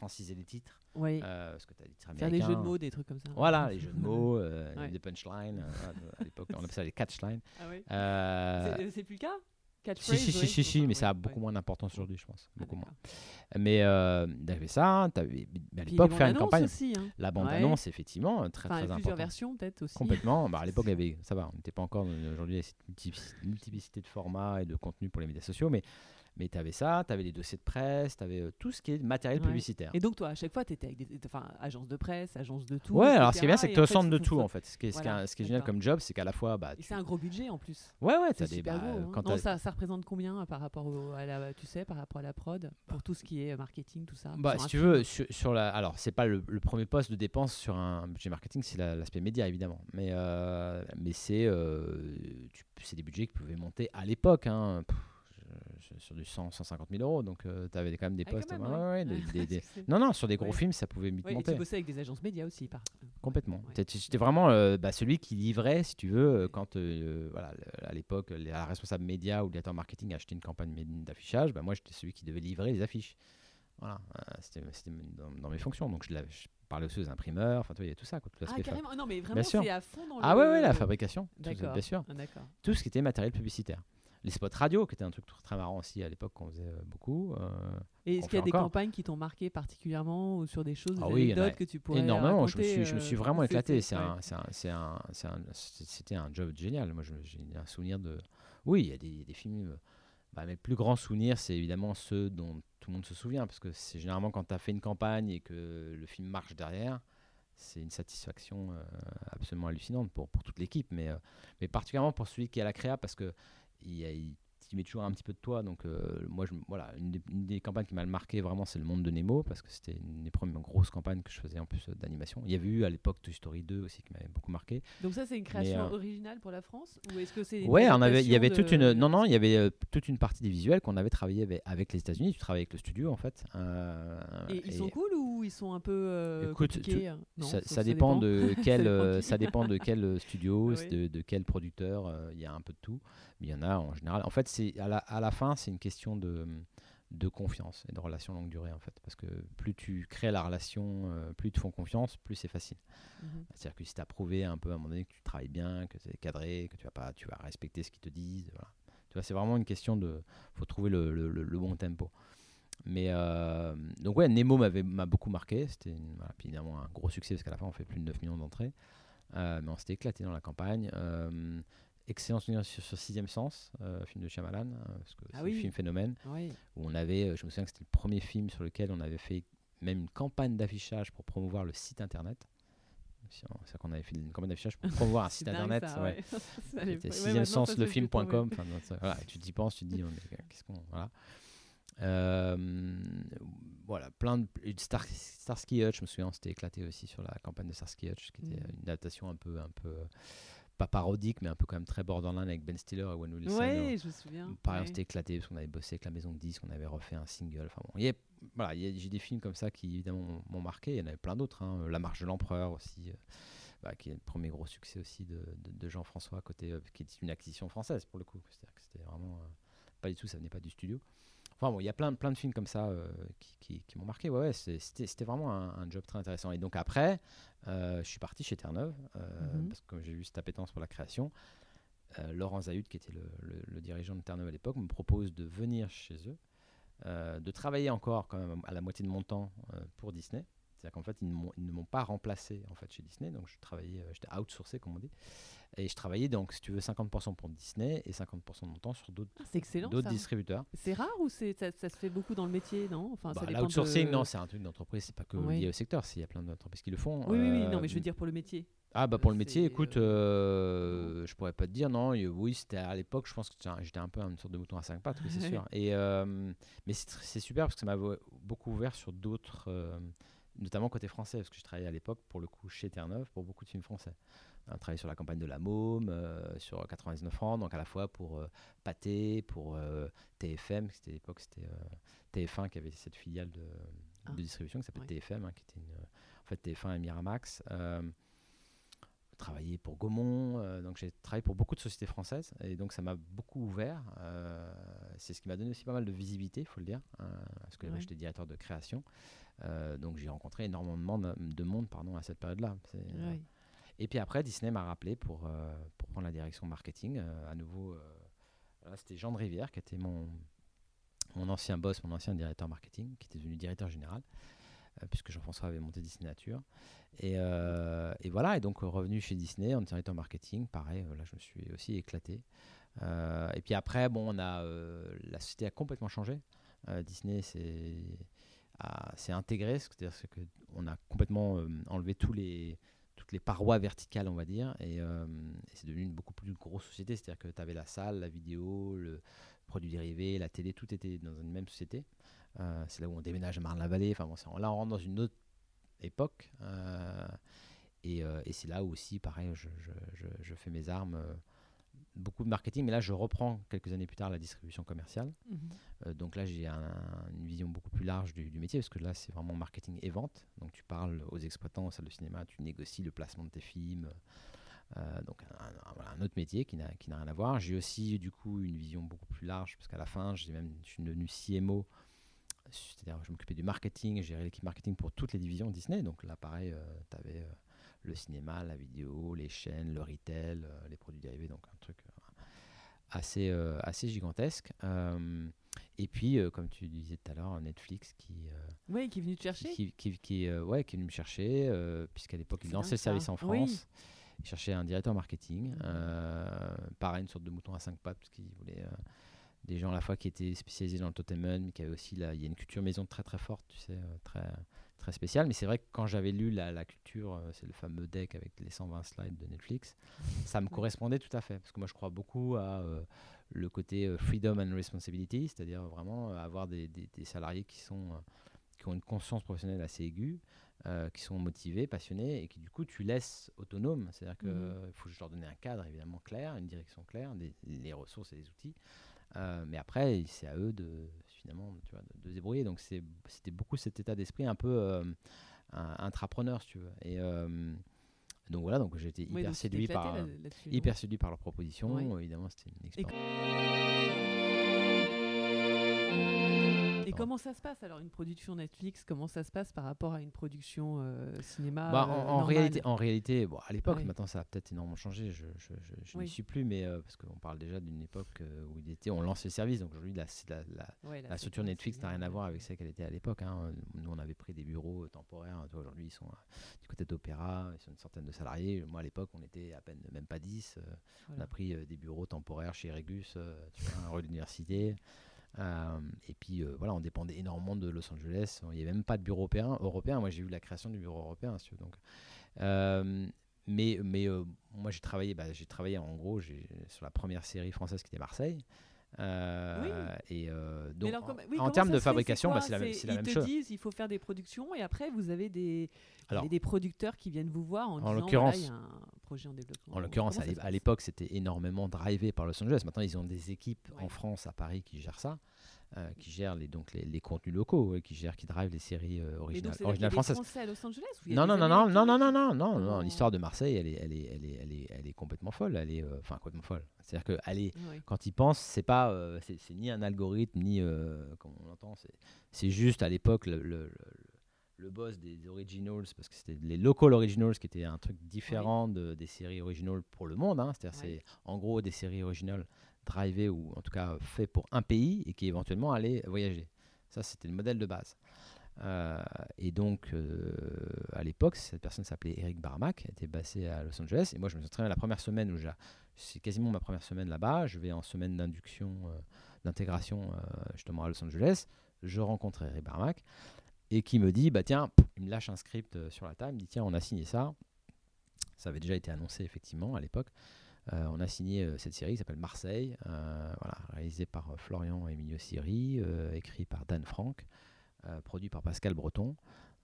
franciser les titres, Oui. euh, parce que tu as des titres Faire américains. des jeux de mots, des trucs comme ça. Voilà, les jeux de mots, euh, Ouais. des punchlines. euh, à l'époque, on appelait ça les catchlines. Ah oui C'est- plus le cas? Si, si, si, oui, si, si, mais ça a beaucoup moins d'importance aujourd'hui, je pense. Ah, Beaucoup moins. d'accord. Mais t'avais ça, t'avais, mais à l'époque, faire une campagne. hein. La bande-annonce, effectivement, très Enfin, très plusieurs important. versions peut-être aussi. Complètement. Bah, à l'époque, il y avait, ça va, on n'était pas encore aujourd'hui cette multi- multiplicité de formats et de contenu pour les médias sociaux, mais, mais tu avais ça, tu avais les dossiers de presse, tu avais tout ce qui est matériel Ouais. publicitaire. Et donc toi, à chaque fois, tu étais avec des, enfin, agence de presse, agence de tout. ouais, alors ce qui est bien, c'est que tu es au centre de tout, en fait. Ce qui est, ce qui est- Voilà, ce qui est génial comme job, c'est qu'à la fois. Bah, tu- c'est un gros budget en plus. Ouais, ouais, tu as des. bah, gros. hein. quand Non, t'as- ça, ça représente combien euh, par rapport au- à la, tu sais, par rapport à la prod pour tout ce qui est euh, marketing, tout ça Bah, si tu veux, sur, sur la, alors c'est pas le, le premier poste de dépense sur un budget marketing, c'est la- l'aspect média évidemment, mais euh, mais c'est euh, des budgets qui pouvaient monter à l'époque, hein, pff, sur du 100, 150 000 euros, donc tu avais quand même des Ah, postes. même, ouais, ouais. ouais, des- des- des- C'est- Non, non, sur des gros Ouais. films, ça pouvait vite Ouais, et monter. tu bossais avec des agences médias aussi, par Complètement. J'étais vraiment euh, bah, celui qui livrait, si tu veux, euh, quand euh, voilà, à l'époque, la responsable média ou le directeur marketing achetait une campagne d'affichage, bah, moi j'étais celui qui devait livrer les affiches. Voilà, euh, c'était c'était dans, dans mes fonctions. Donc je, parlais aussi aux imprimeurs, enfin, il y a tout ça. Quoi, tout Ah, carrément. Non, mais vraiment, c'est à fond dans Ah le. ouais, ouais, la fabrication, tout- bien sûr. Ah. Tout ce qui était matériel publicitaire. Les spots radio, qui était un truc tr- très marrant aussi à l'époque qu'on faisait euh, beaucoup. euh, Et est-ce qu'il y a des campagnes qui t'ont marqué particulièrement ou sur des choses, des Ah oui, anecdotes que tu pourrais énormément. Je me, raconter, suis, je me suis euh, vraiment éclaté. un- un- un- un- C'était un job génial. Moi, j'ai un souvenir de. Oui, il y a des, des films. euh, bah, mes plus grands souvenirs, c'est évidemment ceux dont tout le monde se souvient. Parce que c'est généralement quand tu as fait une campagne et que le film marche derrière, c'est une satisfaction euh, absolument hallucinante pour, pour toute l'équipe. Mais, euh, mais particulièrement pour celui qui est à la créa, parce que il, mets toujours un petit peu de toi. Donc, euh, moi, je, voilà, une des, une des campagnes qui m'a marqué vraiment, c'est Le Monde de Nemo, parce que c'était une des premières grosses campagnes que je faisais en plus euh, d'animation. Il y avait eu à l'époque Toy Story 2 aussi qui m'avait beaucoup marqué. Donc ça, c'est une création euh, originale pour la France ou est-ce que c'est Ouais, on avait, il y avait toute une, non, non, il y avait toute une partie des visuels qu'on avait travaillé avec, avec les États-Unis. Tu travailles avec le studio en fait. Et ils sont cool ou ils sont un peu Écoute, Non, ça, dépend de quel, ça dépend de quel studio, Oui. de, de quel producteur. Il y a un peu de tout, il y en a en général. En fait, c'est à la, à la fin, c'est une question de de confiance et de relation longue durée en fait. Parce que plus tu crées la relation, euh, plus ils te font confiance, plus c'est facile. Mhm. C'est-à-dire que si tu as prouvé un peu à un moment donné que tu travailles bien, que tu es cadré, que tu vas, pas, tu vas respecter ce qu'ils te disent, voilà. Tu vois, c'est vraiment une question de. faut trouver le, le- le- le bon tempo. Mais euh, donc, ouais, Nemo m'avait- m'a beaucoup marqué. C'était voilà, évidemment un gros succès parce qu'à la fin, on fait plus de 9 millions d'entrées. Euh, mais on s'était éclaté dans la campagne. Excellent souvenir sur, sur Sixième Sens, euh, film de Shyamalan, euh, parce que Ah c'est oui. un film phénomène Oui. où on avait, euh, je me souviens que c'était le premier film sur lequel on avait fait même une campagne d'affichage pour promouvoir le site internet. Si on- C'est qu'on avait fait une campagne d'affichage pour promouvoir un site internet. ça, ouais. ouais. C'était ouais, sixième maintenant, sens le film.com. Enfin, voilà, tu t'y penses, tu te dis, qu'est-ce qu'on. Voilà. Euh, voilà, plein de. Star, Starsky Hutch, je me souviens, on s'était éclaté aussi sur la campagne de Starsky Hutch, qui était Mhm. une adaptation un peu, un peu. Pas parodique, mais un peu quand même très borderline avec Ben Stiller et Owen Wilson. Ouais, je me souviens. Pareil, on s'était éclaté parce qu'on avait bossé avec la maison de disques, on avait refait un single. Enfin bon, il y a- voilà, j'ai des films comme ça qui évidemment m'ont- m'ont marqué. Il y en avait plein d'autres. hein. La Marche de l'Empereur aussi, euh, bah, qui est le premier gros succès aussi de, de- de Jean-François, côté, euh, qui est une acquisition française pour le coup. C'est-à-dire que c'était vraiment euh, pas du tout, ça venait pas du studio. Enfin bon, il y a plein, plein de films comme ça euh, qui, qui- qui m'ont marqué. Ouais, c'était vraiment un, un job très intéressant. Et donc après, euh, je suis parti chez Terre-Neuve, euh, Mhm. parce que j'ai eu cette appétence pour la création, Laurent Zahut, qui était le, le- le dirigeant de Terre-Neuve à l'époque, me propose de venir chez eux, de travailler encore quand même à la moitié de mon temps pour Disney. C'est-à-dire qu'en fait, ils ne m'ont- ils ne m'ont pas remplacé en fait chez Disney, donc je travaillais, euh, j'étais outsourcé comme on dit, et je travaillais donc, si tu veux, 50% pour Disney et 50% de mon temps sur d'autres Ah, distributeurs. C'est rare ou c'est ça, ça se fait beaucoup dans le métier, non? Enfin, Bah, L'outsourcing, de- non, c'est un truc d'entreprise, c'est pas que Oui. lié au secteur, il y a plein d'entreprises qui le font. Oui, oui, oui. Euh, Non, mais je veux dire pour le métier. Ah bah pour le métier, écoute, euh, euh, je pourrais pas te dire non. Oui, c'était à l'époque, je pense que j'étais un- peu une sorte de mouton à cinq pattes, oui, c'est sûr. Et euh, mais c'est super parce que ça m'a beaucoup ouvert sur d'autres, euh, notamment côté français, parce que je travaillais à l'époque pour le coup chez Terre-Neuve pour beaucoup de films français. On a travaillé sur la campagne de la Môme, euh, sur 99 francs, donc à la fois pour euh, Pathé, pour euh, TFM, c'était à l'époque c'était euh, TF1 qui avait cette filiale de, de Ah. distribution qui s'appelait Ouais. TFM, hein, qui était une, en fait TF1 et Miramax. Travaillé pour Gaumont, euh, donc j'ai travaillé pour beaucoup de sociétés françaises et donc ça m'a beaucoup ouvert. euh, c'est ce qui m'a donné aussi pas mal de visibilité, il faut le dire, euh, parce que Ouais. j'étais directeur de création, euh, donc j'ai rencontré énormément de, de monde pardon, à cette période-là. Ouais. et puis après, Disney m'a rappelé pour, pour prendre la direction marketing. à nouveau, c'était Jean de Rivière qui était mon, mon ancien boss, mon ancien directeur marketing, qui était devenu directeur général, puisque Jean-François avait monté Disney Nature. Et, euh, voilà, et donc euh, revenu chez Disney en directeur marketing, pareil, euh, là je me suis aussi éclaté. Euh, et puis après, bon, euh, la société a complètement changé. Euh, Disney s'est a- s'est intégré, c'est-à-dire que on a complètement euh, enlevé toutes les parois verticales, on va dire, et, euh, et c'est devenu une beaucoup plus grosse société. C'est-à-dire que tu avais la salle, la vidéo, le produit dérivé, la télé, tout était dans une même société. Euh, c'est là où on déménage à Marne-la-Vallée. Enfin bon, là, on rentre dans une autre époque. euh, et euh, et c'est là où aussi, pareil, je, je- je- je fais mes armes. beaucoup de marketing, mais là, je reprends quelques années plus tard la distribution commerciale. Mhm. Donc là, j'ai un- une vision beaucoup plus large du, du métier, parce que là, c'est vraiment marketing et vente. Donc tu parles aux exploitants, aux salles de cinéma, tu négocies le placement de tes films. Euh, donc un, un- voilà, un autre métier qui n'a qui n'a rien à voir. J'ai aussi du coup une vision beaucoup plus large, parce qu'à la fin, j'ai même, je suis devenu CMO, c'est-à-dire je m'occupais du marketing, j'ai géré l'équipe marketing pour toutes les divisions Disney. Donc là, pareil, tu avais le cinéma, la vidéo, les chaînes, le retail, euh, les produits dérivés, donc un truc euh, assez, euh, assez gigantesque. Euh, et puis, euh, comme tu disais tout à l'heure, Netflix qui, euh, Oui, qui est venu te chercher. qui, qui, qui, euh, ouais, qui est venu me chercher, euh, puisqu'à l'époque, il lançait le service en Oui. France. Il cherchait un directeur marketing. Euh, pareil, une sorte de mouton à cinq pattes, parce qu'il voulait euh, des gens à la fois qui étaient spécialisés dans le totemon, mais qui avaient aussi, là, il y a une culture maison très très forte, tu sais, euh, très, très spéciale. Mais c'est vrai que quand j'avais lu la, la culture, euh, c'est le fameux deck avec les 120 slides de Netflix, ça me correspondait tout à fait. Parce que moi, je crois beaucoup à euh, le côté freedom and responsibility, c'est-à-dire vraiment avoir des, des- des salariés qui, sont, qui ont une conscience professionnelle assez aiguë, euh, qui sont motivés, passionnés, et qui du coup, tu laisses autonomes. C'est-à-dire qu'il Mhm. faut juste leur donner un cadre évidemment clair, une direction claire, des, les ressources et les outils. Euh, mais après, c'est à eux de finalement tu vois, de, se débrouiller. Donc c'était beaucoup cet état d'esprit un peu euh, un- intrapreneur, si tu veux. Et euh, donc voilà, donc Oui, hyper donc séduit éclaté par là- hyper séduit par leur proposition. Ouais. Évidemment, c'était une expérience. Et Et comment ça se passe alors une production Netflix? Comment ça se passe par rapport à une production euh, cinéma bah, euh, en, réalité, en réalité, bon, à l'époque, Ouais. maintenant ça a peut-être énormément changé. Je, je, je, je n'y suis plus, mais euh, parce qu'on parle déjà d'une époque où il était, on lance les services. Donc aujourd'hui, la, la, la, Ouais, là, la c'est structure Netflix n'a rien à voir avec celle qu'elle était à l'époque. hein. Nous, on avait pris des bureaux temporaires. Aujourd'hui, ils sont du côté d'Opéra, ils sont une centaine de salariés. Moi, à l'époque, on était à peine même pas 10. euh, On a pris des bureaux temporaires chez Regus, tu vois, rue de l'université. Euh, et puis euh, voilà, on dépendait énormément de Los Angeles. Il n'y avait même pas de bureau européen. européen. Moi, j'ai eu la création du bureau européen. si. Donc, euh, mais mais moi, j'ai travaillé, bah, j'ai travaillé en gros sur la première série française qui était Marseille. Euh, Et euh, donc, alors, en- oui, termes de fabrication, C'est bah, c'est la, même- la ils même te chose. disent il faut faire des productions et après vous avez des, Alors- des producteurs qui viennent vous voir en, En l'occurrence- un projet en développement. En l'occurrence, à l'époque, c'était énormément drivé par Los Angeles. Maintenant, ils ont des équipes Ouais. en France, à Paris, qui gèrent ça, euh, qui gèrent les, donc les, les contenus locaux, ouais, qui gèrent, qui drivent les séries euh, donc, originales, originales françaises. Français à Los Angeles Non, non, non, non, non, non, non, qui- non, non, non. Comment- L'histoire de Marseille, elle est, elle est, elle est, elle est, elle est, complètement folle. Elle est, euh, enfin, complètement folle. C'est-à-dire que elle est, Ouais. quand ils pensent, c'est pas, euh, c'est ni un algorithme, ni, euh, comme on l'entend, c'est- c'est juste à l'époque le, le, le- le boss des originals, parce que c'était les local originals qui étaient un truc différent de, des séries originales pour le monde. hein. C'est-à-dire, c'est en gros des séries originales drivées ou en tout cas fait pour un pays et qui éventuellement allaient voyager. Ça, c'était le modèle de base. Euh, et donc, euh, à l'époque, cette personne s'appelait Eric Barmack, était basé à Los Angeles. Et moi, je me suis entraîné la première semaine où j'ai- c'est quasiment ma première semaine là-bas. Je vais en semaine d'induction, euh, d'intégration justement à Los Angeles. Je rencontre Eric Barmack et qui me dit bah tiens, il me lâche un script euh, sur la table. Il me dit tiens, on a signé ça. Ça avait déjà été annoncé effectivement à l'époque. Euh, on a signé euh, cette série qui s'appelle Marseille, voilà, réalisée par Florian Emilio Siri, écrit par Dan Franck, produit par Pascal Breton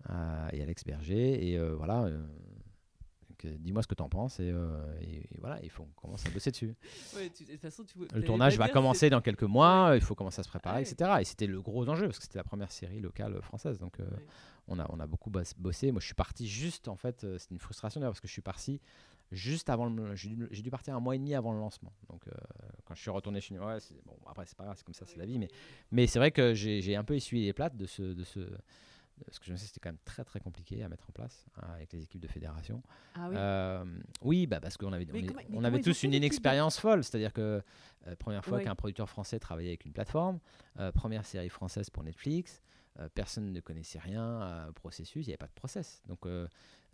et Alex Berger. Et voilà, donc, euh, dis-moi ce que tu en penses. Et, euh, et- et voilà, il faut qu'on commence à bosser dessus. Ouais, tu- de toute façon, tu- Le tournage va commencer dans quelques mois, il faut commencer à se préparer, Ah ouais. etc. Et c'était le gros enjeu, parce que c'était la première série locale française. Donc euh, Ouais. on, a, on a beaucoup bos- bossé. Moi, je suis parti juste, en fait, c'est une frustration d'ailleurs, parce que je suis parti juste avant le. J'ai dû, j'ai dû partir un mois et demi avant le lancement. Donc euh, quand je suis retourné chez ouais, c'est- bon, après, c'est pas grave, c'est comme ça, c'est la vie. Mais, mais c'est vrai que j'ai j'ai un peu essuyé les plates de ce. De ce parce que je me sais c'était quand même très très compliqué à mettre en place hein, avec les équipes de fédération. Ah oui. Euh, oui, bah parce qu'on avait, on, comment- avait tous une inexpérience folle. C'est-à-dire que euh, première fois qu'un producteur français travaillait avec une plateforme, euh, première série française pour Netflix, euh, personne ne connaissait rien au processus, il n'y avait pas de process. Donc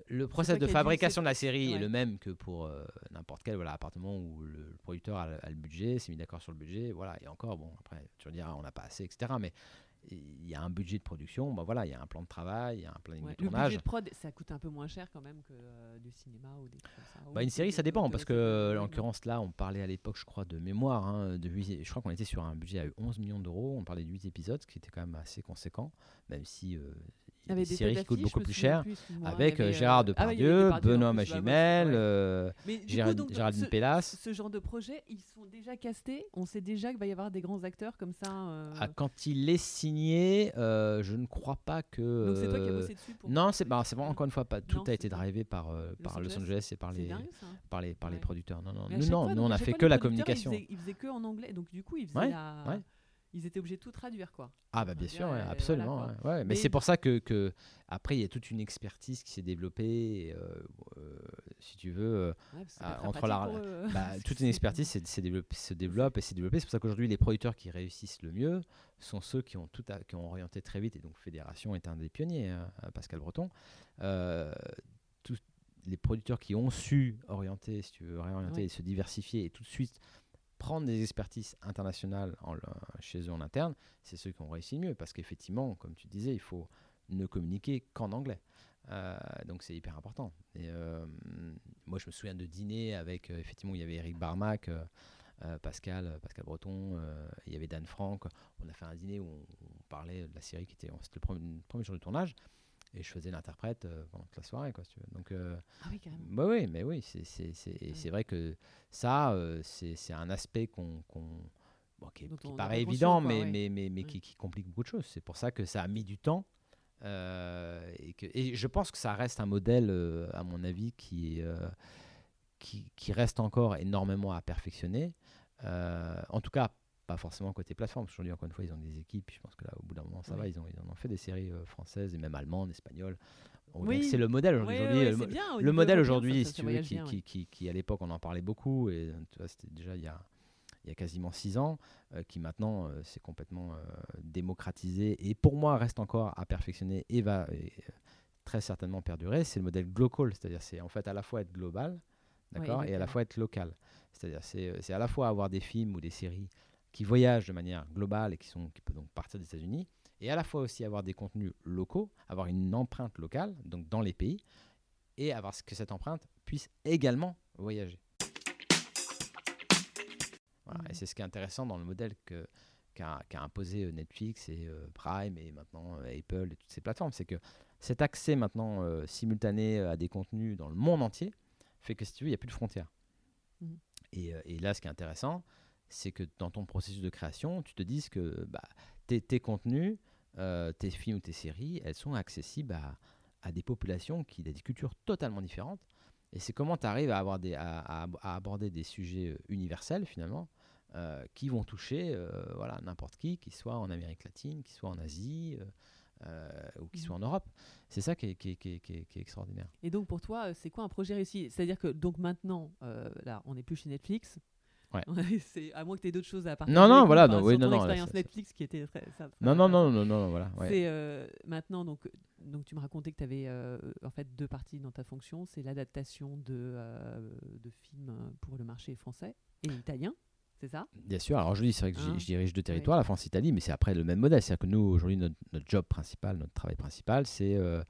le process de fabrication de la série est le même que pour n'importe quel voilà, appartement où le, le producteur a, le- a le budget, s'est mis d'accord sur le budget, voilà. Et encore, bon, après, tu me diras, on n'a pas assez, etc. Mais il y a un budget de production, bah voilà, il y a un plan de travail, il y a un planning Ouais, de Le tournage. budget de prod, ça coûte un peu moins cher quand même que euh, du cinéma ou des trucs comme ça. Bah, une série, ça dépend, parce que, pas- en l'occurrence, là, on parlait à l'époque, je crois, de mémoire. hein, de huit- je crois qu'on était sur un budget à 11 millions d'euros. On parlait de 8 épisodes, ce qui était quand même assez conséquent, même si euh, des séries qui coûtent beaucoup plus cher. plus, Avec euh, avait, Gérard euh, ah Depardieu, en Benoît Magimel, euh, coup, donc, Géraldine ce- Pellas. Ce genre de projet, ils sont déjà castés. On sait déjà qu'il va y avoir des grands acteurs comme ça. euh, Ah, quand il est signé, euh, je ne crois pas que. Donc c'est toi qui as euh, bossé dessus pour. Non, c'est bah, vraiment encore une fois pas tout Non, a été drivé par euh, par Los Angeles et par les dingue par les par les producteurs. Non non, non, nous on a fait que la communication. Ils faisaient, que en anglais, donc du coup ils faisaient la-. Ils étaient obligés de tout traduire quoi. Ah bah bien sûr, ouais, absolument. voilà, ouais, ouais. Mais, Mais c'est pour ça que, que après il y a toute une expertise qui s'est développée, et, euh, euh, si tu veux, euh, entre la- bah, toute une expertise s'est- s'est développée- se développe et s'est développée. C'est pour ça qu'aujourd'hui les producteurs qui réussissent le mieux sont ceux qui ont tout à- qui ont orienté très vite et donc Fédération est un des pionniers, hein, Pascal Breton. Euh, tous les producteurs qui ont su orienter, si tu veux, réorienter Ouais. et se diversifier et tout de suite prendre des expertises internationales chez eux en interne, c'est ceux qui ont réussi le mieux. Parce qu'effectivement, comme tu disais, il faut ne communiquer qu'en anglais. Euh, donc c'est hyper important. Et, euh, moi, je me souviens de dîner avec, euh, effectivement, il y avait Eric Barmac, Pascal, Pascal Breton, il y avait Dan Franck. On a fait un dîner où on, parlait de la série qui était, le premier, le premier jour de tournage. Et je faisais l'interprète euh, pendant toute la soirée, quoi, si tu veux. Donc, euh, Ah oui carrément. bah oui, mais oui, c'est c'est- c'est- et Ouais. c'est vrai que ça, euh, c'est c'est un aspect qu'on, qu'on- bon, qui, paraît évident, quoi, mais, ouais. mais, mais, mais Ouais. qui, qui complique beaucoup de choses. C'est pour ça que ça a mis du temps. et, que, et je pense que ça reste un modèle, à mon avis, qui, est, qui, qui reste encore énormément à perfectionner. Euh, en tout cas, pas forcément côté plateforme. Aujourd'hui, encore une fois, ils ont des équipes. Je pense que là, au bout d'un moment, ça va. Ils ont, ils en ont fait des séries euh, françaises et même allemandes, espagnoles. Oui. C'est le modèle aujourd'hui. ouais, le, bien, modèle aujourd'hui, si tu veux, qui, bien, qui, ouais. qui, qui, à l'époque, on en parlait beaucoup. Et vois, c'était déjà il y a, il y a quasiment six ans, euh, qui maintenant euh, s'est complètement euh, démocratisé et pour moi reste encore à perfectionner et va et, euh, très certainement perdurer. C'est le modèle global, c'est-à-dire c'est en fait à la fois être global, d'accord, et à la fois être local. C'est-à-dire c'est euh, c'est à la fois avoir des films ou des séries qui voyagent de manière globale et qui, sont, qui peuvent donc partir des États-Unis, et à la fois aussi avoir des contenus locaux, avoir une empreinte locale, donc dans les pays, et avoir ce que cette empreinte puisse également voyager. Voilà. Et c'est ce qui est intéressant dans le modèle que, qu'a, imposé euh, Netflix et euh, Prime et maintenant euh, Apple et toutes ces plateformes, c'est que cet accès maintenant euh, simultané à des contenus dans le monde entier fait que si tu veux, il n'y a plus de frontières. Et, euh, et là, ce qui est intéressant, c'est que dans ton processus de création, tu te dises que bah, tes, tes contenus, euh, tes films ou tes séries, elles sont accessibles à, à des populations qui ont des cultures totalement différentes. Et c'est comment tu arrives à, avoir des, à, aborder des sujets euh, universels finalement, euh, qui vont toucher euh, voilà, n'importe qui, qui soit en Amérique latine, qui soit en Asie euh, ou qui soit en Europe. C'est ça qui est, qui est- qui est- qui est- extraordinaire. Et donc pour toi, c'est quoi un projet réussi? C'est-à-dire que donc maintenant, euh, là, on n'est plus chez Netflix. Ouais. à moins que tu aies d'autres choses à partager. Non, non, voilà, non, oui, non, non, expérience Netflix qui était très. ça- Non, non, non, non, non, non, voilà. ouais. C'est euh, maintenant donc donc tu me racontais que tu avais en fait deux parties dans ta fonction, c'est l'adaptation de euh, de films pour le marché français et italien, c'est ça? Bien sûr, alors aujourd'hui, c'est vrai que Hein je dirige deux territoires, la France et l'Italie, mais c'est après le même modèle. C'est-à-dire que nous, aujourd'hui, notre, notre job principal, notre travail principal, c'est. euh,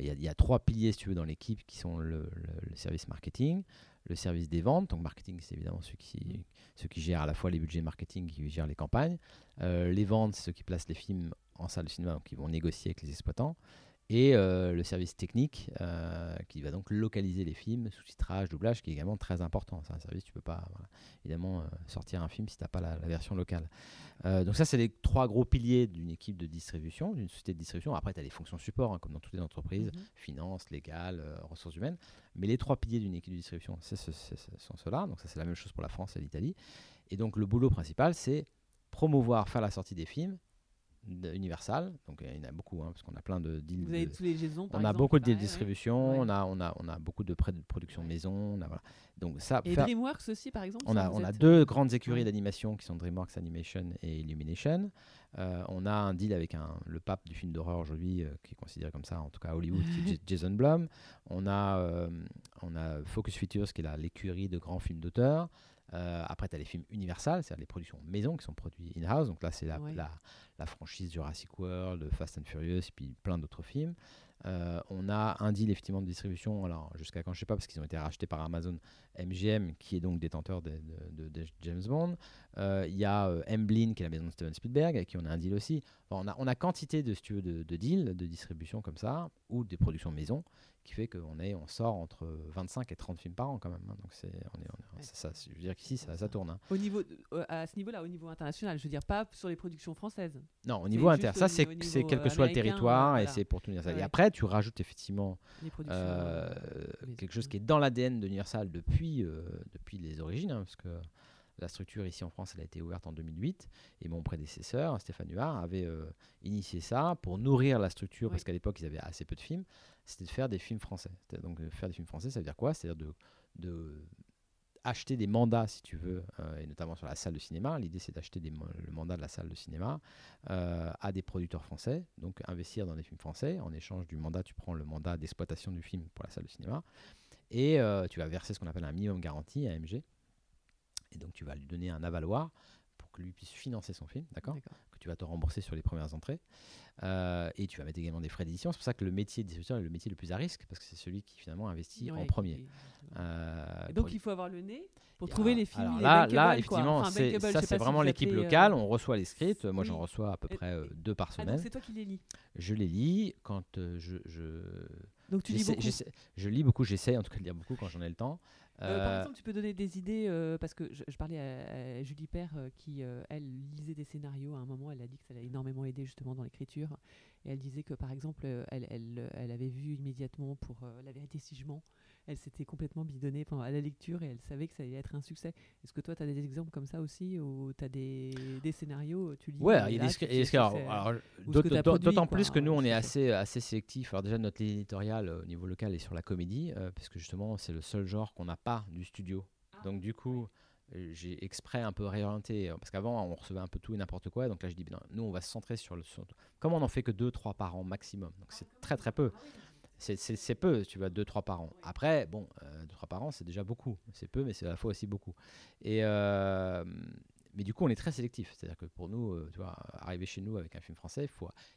Il y, a- il y a trois piliers, si tu veux, dans l'équipe qui sont le, le- le service marketing, le service des ventes. Donc, marketing, c'est évidemment ceux qui, ceux qui gèrent à la fois les budgets marketing, qui gèrent les campagnes. Euh, les ventes, c'est ceux qui placent les films en salle de cinéma, donc qui vont négocier avec les exploitants. Et euh, le service technique euh, qui va donc localiser les films, sous-titrage, doublage, qui est également très important. C'est un service, tu peux pas voilà, évidemment euh, sortir un film si tu n'as pas la, la version locale. Donc ça, c'est les trois gros piliers d'une équipe de distribution, d'une société de distribution. Après, tu as les fonctions support, hein, comme dans toutes les entreprises, Mhm. finance, légales, euh, ressources humaines. Mais les trois piliers d'une équipe de distribution, c'est ce- ce sont ceux-là. Donc ça, c'est la même chose pour la France et l'Italie. Et donc le boulot principal, c'est promouvoir, faire la sortie des films Universal. Donc il y en a beaucoup, hein, parce qu'on a plein de deals. Vous avez de- tous les liaisons par on a exemple, beaucoup de distribution, Ouais. on, a, on, a, on a beaucoup de prêts de production Ouais. maison. On a, voilà. Donc ça, Et faire- DreamWorks aussi par exemple on a, on a deux euh, grandes écuries d'animation qui sont DreamWorks Animation et Illumination. Euh, on a un deal avec un, le pape du film d'horreur aujourd'hui, euh, qui est considéré comme ça, en tout cas à Hollywood, qui est Jason Blum. On a, euh, on a Focus Features, qui est l'écurie de grands films d'auteur. Euh, après, tu as les films Universal, c'est-à-dire les productions maison qui sont produits in-house. Donc là, c'est la, Ouais. la, la franchise Jurassic World, Fast and Furious, et puis plein d'autres films. Euh, on a un deal effectivement de distribution, alors jusqu'à quand je sais pas, parce qu'ils ont été rachetés par Amazon MGM, qui est donc détenteur de, de- de- de James Bond. Euh, Il y a Emblem, qui est la maison de Steven Spielberg, avec qui on a un deal aussi. Enfin, on, a, on a quantité de, si tu veux, de, de deals, de distribution comme ça, ou des productions maison, qui fait qu'on est, on sort entre 25 et 30 films par an quand même. hein. Donc c'est, on est, on est- Ouais. ça, je veux dire qu'ici, ça, ça tourne. hein. Au niveau, euh, à ce niveau-là, au niveau international, je veux dire pas sur les productions françaises. Non, au niveau inter, ça c'est, quel que euh, soit le territoire, euh, et c'est pour tout Universal. Ouais. Et après, tu rajoutes effectivement euh, les- quelque chose qui est dans l'ADN de Universal depuis, euh, depuis les origines, hein, parce que la structure ici en France, elle a été ouverte en 2008, et mon prédécesseur, Stéphane Huard, avait euh, initié ça pour nourrir la structure, Oui. parce qu'à l'époque, ils avaient assez peu de films, c'était de faire des films français. Donc, euh, faire des films français, ça veut dire quoi? C'est-à-dire de, de acheter des mandats, si tu veux, euh, et notamment sur la salle de cinéma. L'idée, c'est d'acheter le mandat de la salle de cinéma euh, à des producteurs français, donc investir dans des films français. En échange du mandat, tu prends le mandat d'exploitation du film pour la salle de cinéma, et euh, tu vas verser ce qu'on appelle un minimum garantie à MG. Et donc, tu vas lui donner un avaloir pour que lui puisse financer son film, d'accord que tu vas te rembourser sur les premières entrées. Euh, et tu vas mettre également des frais d'édition. C'est pour ça que le métier de distributeur est le métier le plus à risque, parce que c'est celui qui finalement investit Ouais, en premier. Euh, donc il faut avoir le nez pour et trouver alors- les films. alors les là, là, effectivement, Enfin, ça c'est si vraiment l'équipe euh, locale. On reçoit les scripts. Moi, oui. j'en reçois à peu près deux par Ah, semaine. c'est toi qui les lis. je les lis quand je, je, Donc tu lis beaucoup. je lis beaucoup. J'essaie en tout cas de lire beaucoup quand j'en ai le temps. Euh, par Euh, exemple, tu peux donner des idées euh, parce que je, je parlais à, à Julie Père euh, qui, elle, lisait des scénarios. À un moment, elle a dit que ça l'a énormément aidé justement dans l'écriture. Et elle disait que, par exemple, elle, elle, elle avait vu immédiatement pour La vérité si je mens. Elle s'était complètement bidonnée à la lecture et elle savait que ça allait être un succès. Est-ce que toi, tu as des exemples comme ça aussi où tu as des, des, scénarios tu lis Ouais, il y a des alors, d'autant plus que nous, on est assez, assez sélectif. Alors, déjà, notre ligne éditoriale au niveau local est sur la comédie, euh, parce que justement, c'est le seul genre qu'on n'a pas du studio. Ah, Donc, du coup. Euh, j'ai exprès un peu réorienté parce qu'avant on recevait un peu tout et n'importe quoi donc là je dis ben, nous on va se centrer sur le comme on en fait que 2 3 par an maximum donc c'est très très peu ah c'est peu, tu vois, 2-3 par an. Après, bon, 2-3 euh, par an, c'est déjà beaucoup. C'est peu, mais c'est à la fois aussi beaucoup. Et, euh, mais du coup, on est très sélectif. C'est-à-dire que pour nous, euh, tu vois, arriver chez nous avec un film français,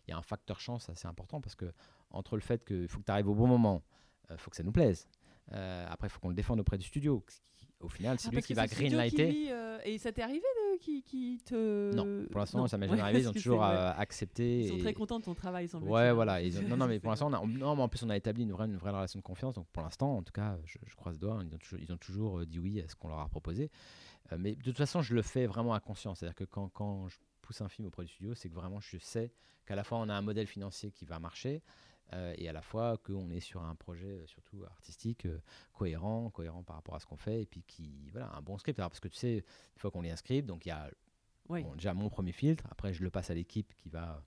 il y a un facteur chance assez important parce que entre le fait qu'il faut que tu arrives au bon moment, il faut que ça nous plaise. après, il faut qu'on le défende auprès du studio, au final, c'est ah, lui qui va greenlighter. Euh, et ça t'est arrivé de, qui, qui, te. Non, pour l'instant, ça m'est jamais arrivé. Ils ont toujours euh, accepté. Ils sont très contents de ton travail, semble Ouais, voilà. non, non, mais pour l'instant, on non, mais en plus, on a établi une vraie, une vraie relation de confiance. Donc, pour l'instant, en tout cas, je, croise doigts. Ils ont toujours, ils ont toujours euh, dit oui à ce qu'on leur a proposé. mais de toute façon, je le fais vraiment à conscience. C'est-à-dire que quand, quand je pousse un film auprès du studio, c'est que vraiment, je sais qu'à la fois, on a un modèle financier qui va marcher. Euh, et à la fois qu'on est sur un projet euh, surtout artistique euh, cohérent, cohérent par rapport à ce qu'on fait, et puis qui, voilà, un bon script. Alors, parce que tu sais, une fois qu'on lit un script, donc il y a déjà mon premier filtre, après je le passe à l'équipe qui va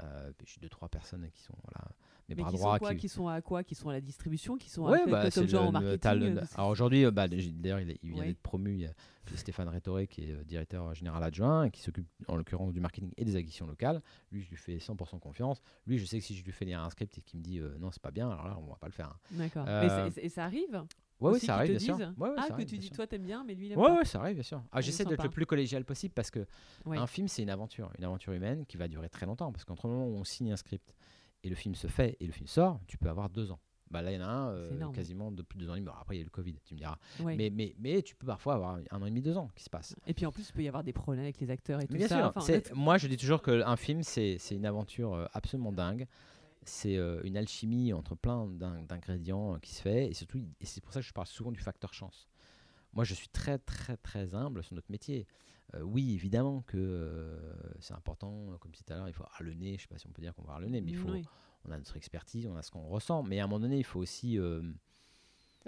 euh, j'ai deux trois personnes qui sont voilà mes bras qui droits sont qui... sont à quoi? Qui sont à la distribution? Qui sont ouais, bah, comme genre en marketing euh, alors aujourd'hui euh, bah, d'ailleurs il, vient d'être promu il y a Stéphane Rétoré qui est directeur général adjoint et qui s'occupe en l'occurrence du marketing et des acquisitions locales. Lui je lui fais 100% confiance. Lui je sais que si je lui fais lire un script et qu'il me dit non c'est pas bien alors là on va pas le faire hein. d'accord. Et, ça arrive? Ouais, ça arrive, bien sûr. ah, que tu dis, toi, t'aimes bien, mais lui, il aime ouais. Ouais, ça arrive, bien sûr. Ah, J'essaie d'être le plus collégial possible parce que un film, c'est une aventure, une aventure humaine qui va durer très longtemps. Parce qu'entre le moment où on signe un script et le film se fait et le film sort, tu peux avoir deux ans. Bah là, il y en a un euh, quasiment de plus de deux ans et demi. après, il y a eu le Covid, tu me diras. Mais, mais, mais tu peux parfois avoir un an et demi, deux ans qui se passe. Et puis en plus, il peut y avoir des problèmes avec les acteurs et tout bien ça. Sûr. Moi, je dis toujours qu'un film, c'est une aventure euh, absolument dingue c'est euh, une alchimie entre plein d'ingrédients qui se fait, et surtout, et c'est pour ça que je parle souvent du facteur chance. Moi, je suis très, très, très humble sur notre métier. Euh, oui, évidemment que c'est important, comme tout à l'heure, il faut avoir le nez, je ne sais pas si on peut dire qu'on va avoir le nez, mais il faut, on a notre expertise, on a ce qu'on ressent, mais à un moment donné, il faut aussi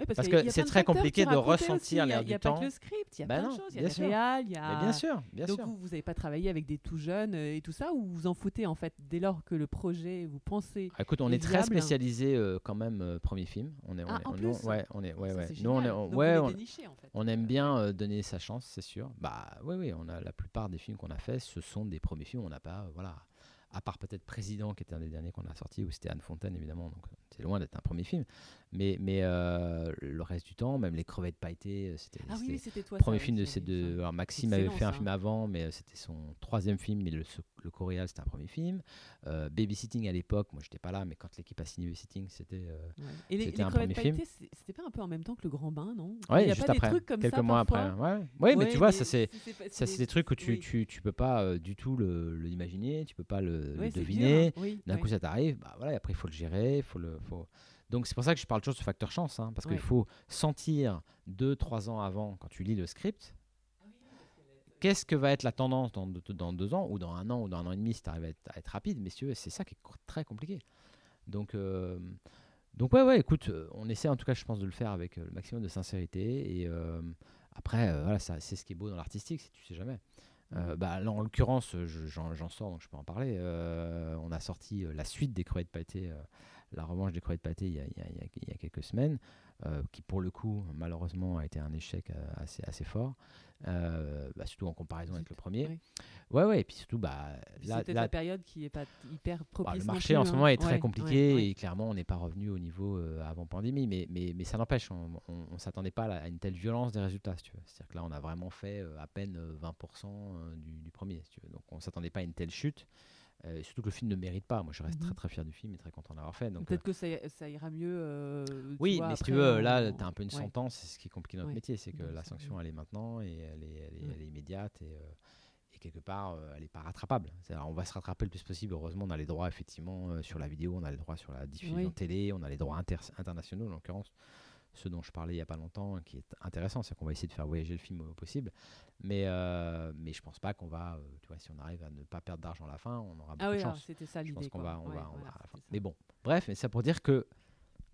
parce, que c'est très compliqué de ressentir l'air du temps. Il n'y a pas que le script, il y a bah plein de choses. Il y a le réal, il y a. bien sûr, bien Donc vous, vous n'avez pas travaillé avec des tout jeunes euh, et tout ça, ou vous vous en foutez en fait dès lors que le projet, vous pensez. Ah, écoute, on est, très spécialisé euh, quand même euh, premier film. On est, on ah, est, en plus ouais, on est, ouais, ouais. Nous, on est, ouais, on, déniché, en fait. on aime bien donner sa chance, c'est sûr. Bah, oui, oui, on a la plupart des films qu'on a fait, ce sont des premiers films. On n'a pas, voilà à part peut-être Président, qui était un des derniers qu'on a sorti, ou c'était Anne Fontaine, évidemment, donc c'est loin d'être un premier film. Mais, mais euh, le reste du temps, même Les Crevettes Pailletées, euh, c'était ah oui, toi. Premier film de ces deux. Alors Maxime avait fait un film avant, mais euh, c'était son troisième film, mais le, le Coréal, c'était un premier film. Euh, Babysitting à l'époque, moi j'étais pas là, mais quand l'équipe a signé Babysitting, c'était Et les, un premier film. C'était pas un peu en même temps que Le Grand Bain, non? Oui, juste pas après, des trucs comme quelques mois après. Ouais. ouais, mais tu vois, ça c'est des trucs que tu, tu, tu peux pas du tout l'imaginer, tu peux pas le le, deviner. D'un coup, ça t'arrive. Bah, voilà, et après, il faut le gérer. Faut le, faut... Donc, c'est pour ça que je parle toujours de ce facteur chance. Hein, parce qu'il faut sentir deux, trois ans avant, quand tu lis le script, qu'est-ce que va être la tendance dans, dans, deux ans, ou dans un an, ou dans un an et demi, si tu arrives à être, rapide. Messieurs, c'est ça qui est très compliqué. Donc, euh, donc ouais, ouais, écoute, euh, on essaie en tout cas, je pense, de le faire avec euh, le maximum de sincérité. Et après, voilà, c'est ce qui est beau dans l'artistique, c'est tu sais jamais. Bah, là, en l'occurrence, j'en sors, donc je peux en parler. On a sorti la suite des crevettes pâtées, la revanche des il y a, il y a, il y a quelques semaines, qui pour le coup, malheureusement, a été un échec assez, assez fort, bah, surtout en comparaison avec le premier. Ouais, ouais, et puis surtout, bah, c'était la période qui n'est pas hyper bah, propice. le marché en ce moment hein. est très compliqué et clairement, on n'est pas revenu au niveau avant pandémie, mais, mais, mais ça n'empêche, on ne s'attendait pas à, une telle violence des résultats, tu veux. C'est-à-dire que là, on a vraiment fait à peine 20% euh, du, premier, si tu veux. Donc on s'attendait pas à une telle chute. Euh, surtout que le film ne mérite pas. Moi, je reste très mhm. très fier du film et très content d'avoir fait. Peut-être euh, que ça, ça, ira mieux. oui, mais si tu veux, là, tu as un peu une sentence. C'est ce qui complique notre métier. C'est que la sanction, elle est maintenant et elle est, elle est, immédiate. Et, et, quelque part, elle n'est pas rattrapable. on va se rattraper le plus possible. Heureusement, on a les droits, effectivement, sur la vidéo, on a les droits sur la diffusion télé, on a les droits internationaux, en l'occurrence ce dont je parlais il n'y a pas longtemps, qui est intéressant, c'est qu'on va essayer de faire voyager le film au possible. Mais, euh, mais je pense pas qu'on va, euh, tu vois, si on arrive à ne pas perdre d'argent à la fin, on aura ah beaucoup de chance. c'était ça l'idée. Je pense qu'on va, on va, Mais bon, bref, mais ça pour dire que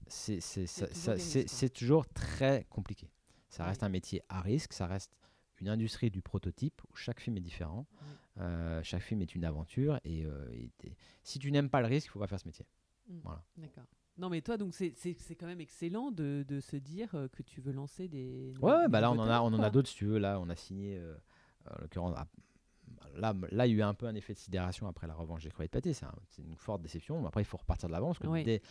c'est toujours toujours très compliqué. Ça Ouais. reste un métier à risque, ça reste une industrie du prototype où chaque film est différent, Ouais. euh, chaque film est une aventure et, euh, et si tu n'aimes pas le risque, il faut pas faire ce métier. Voilà. D'accord. Non, mais toi, donc c'est quand même excellent de, de se dire euh, que tu veux lancer des. Ouais, bah là on en a, on talents, en a d'autres si tu veux. Là, on a signé, euh, en l'occurrence, ah, là, là, il y a eu un peu un effet de sidération après la revanche des crevettes pâtées. C'est un- c'est une forte déception. Après, il faut repartir de l'avant parce que Oui. dès,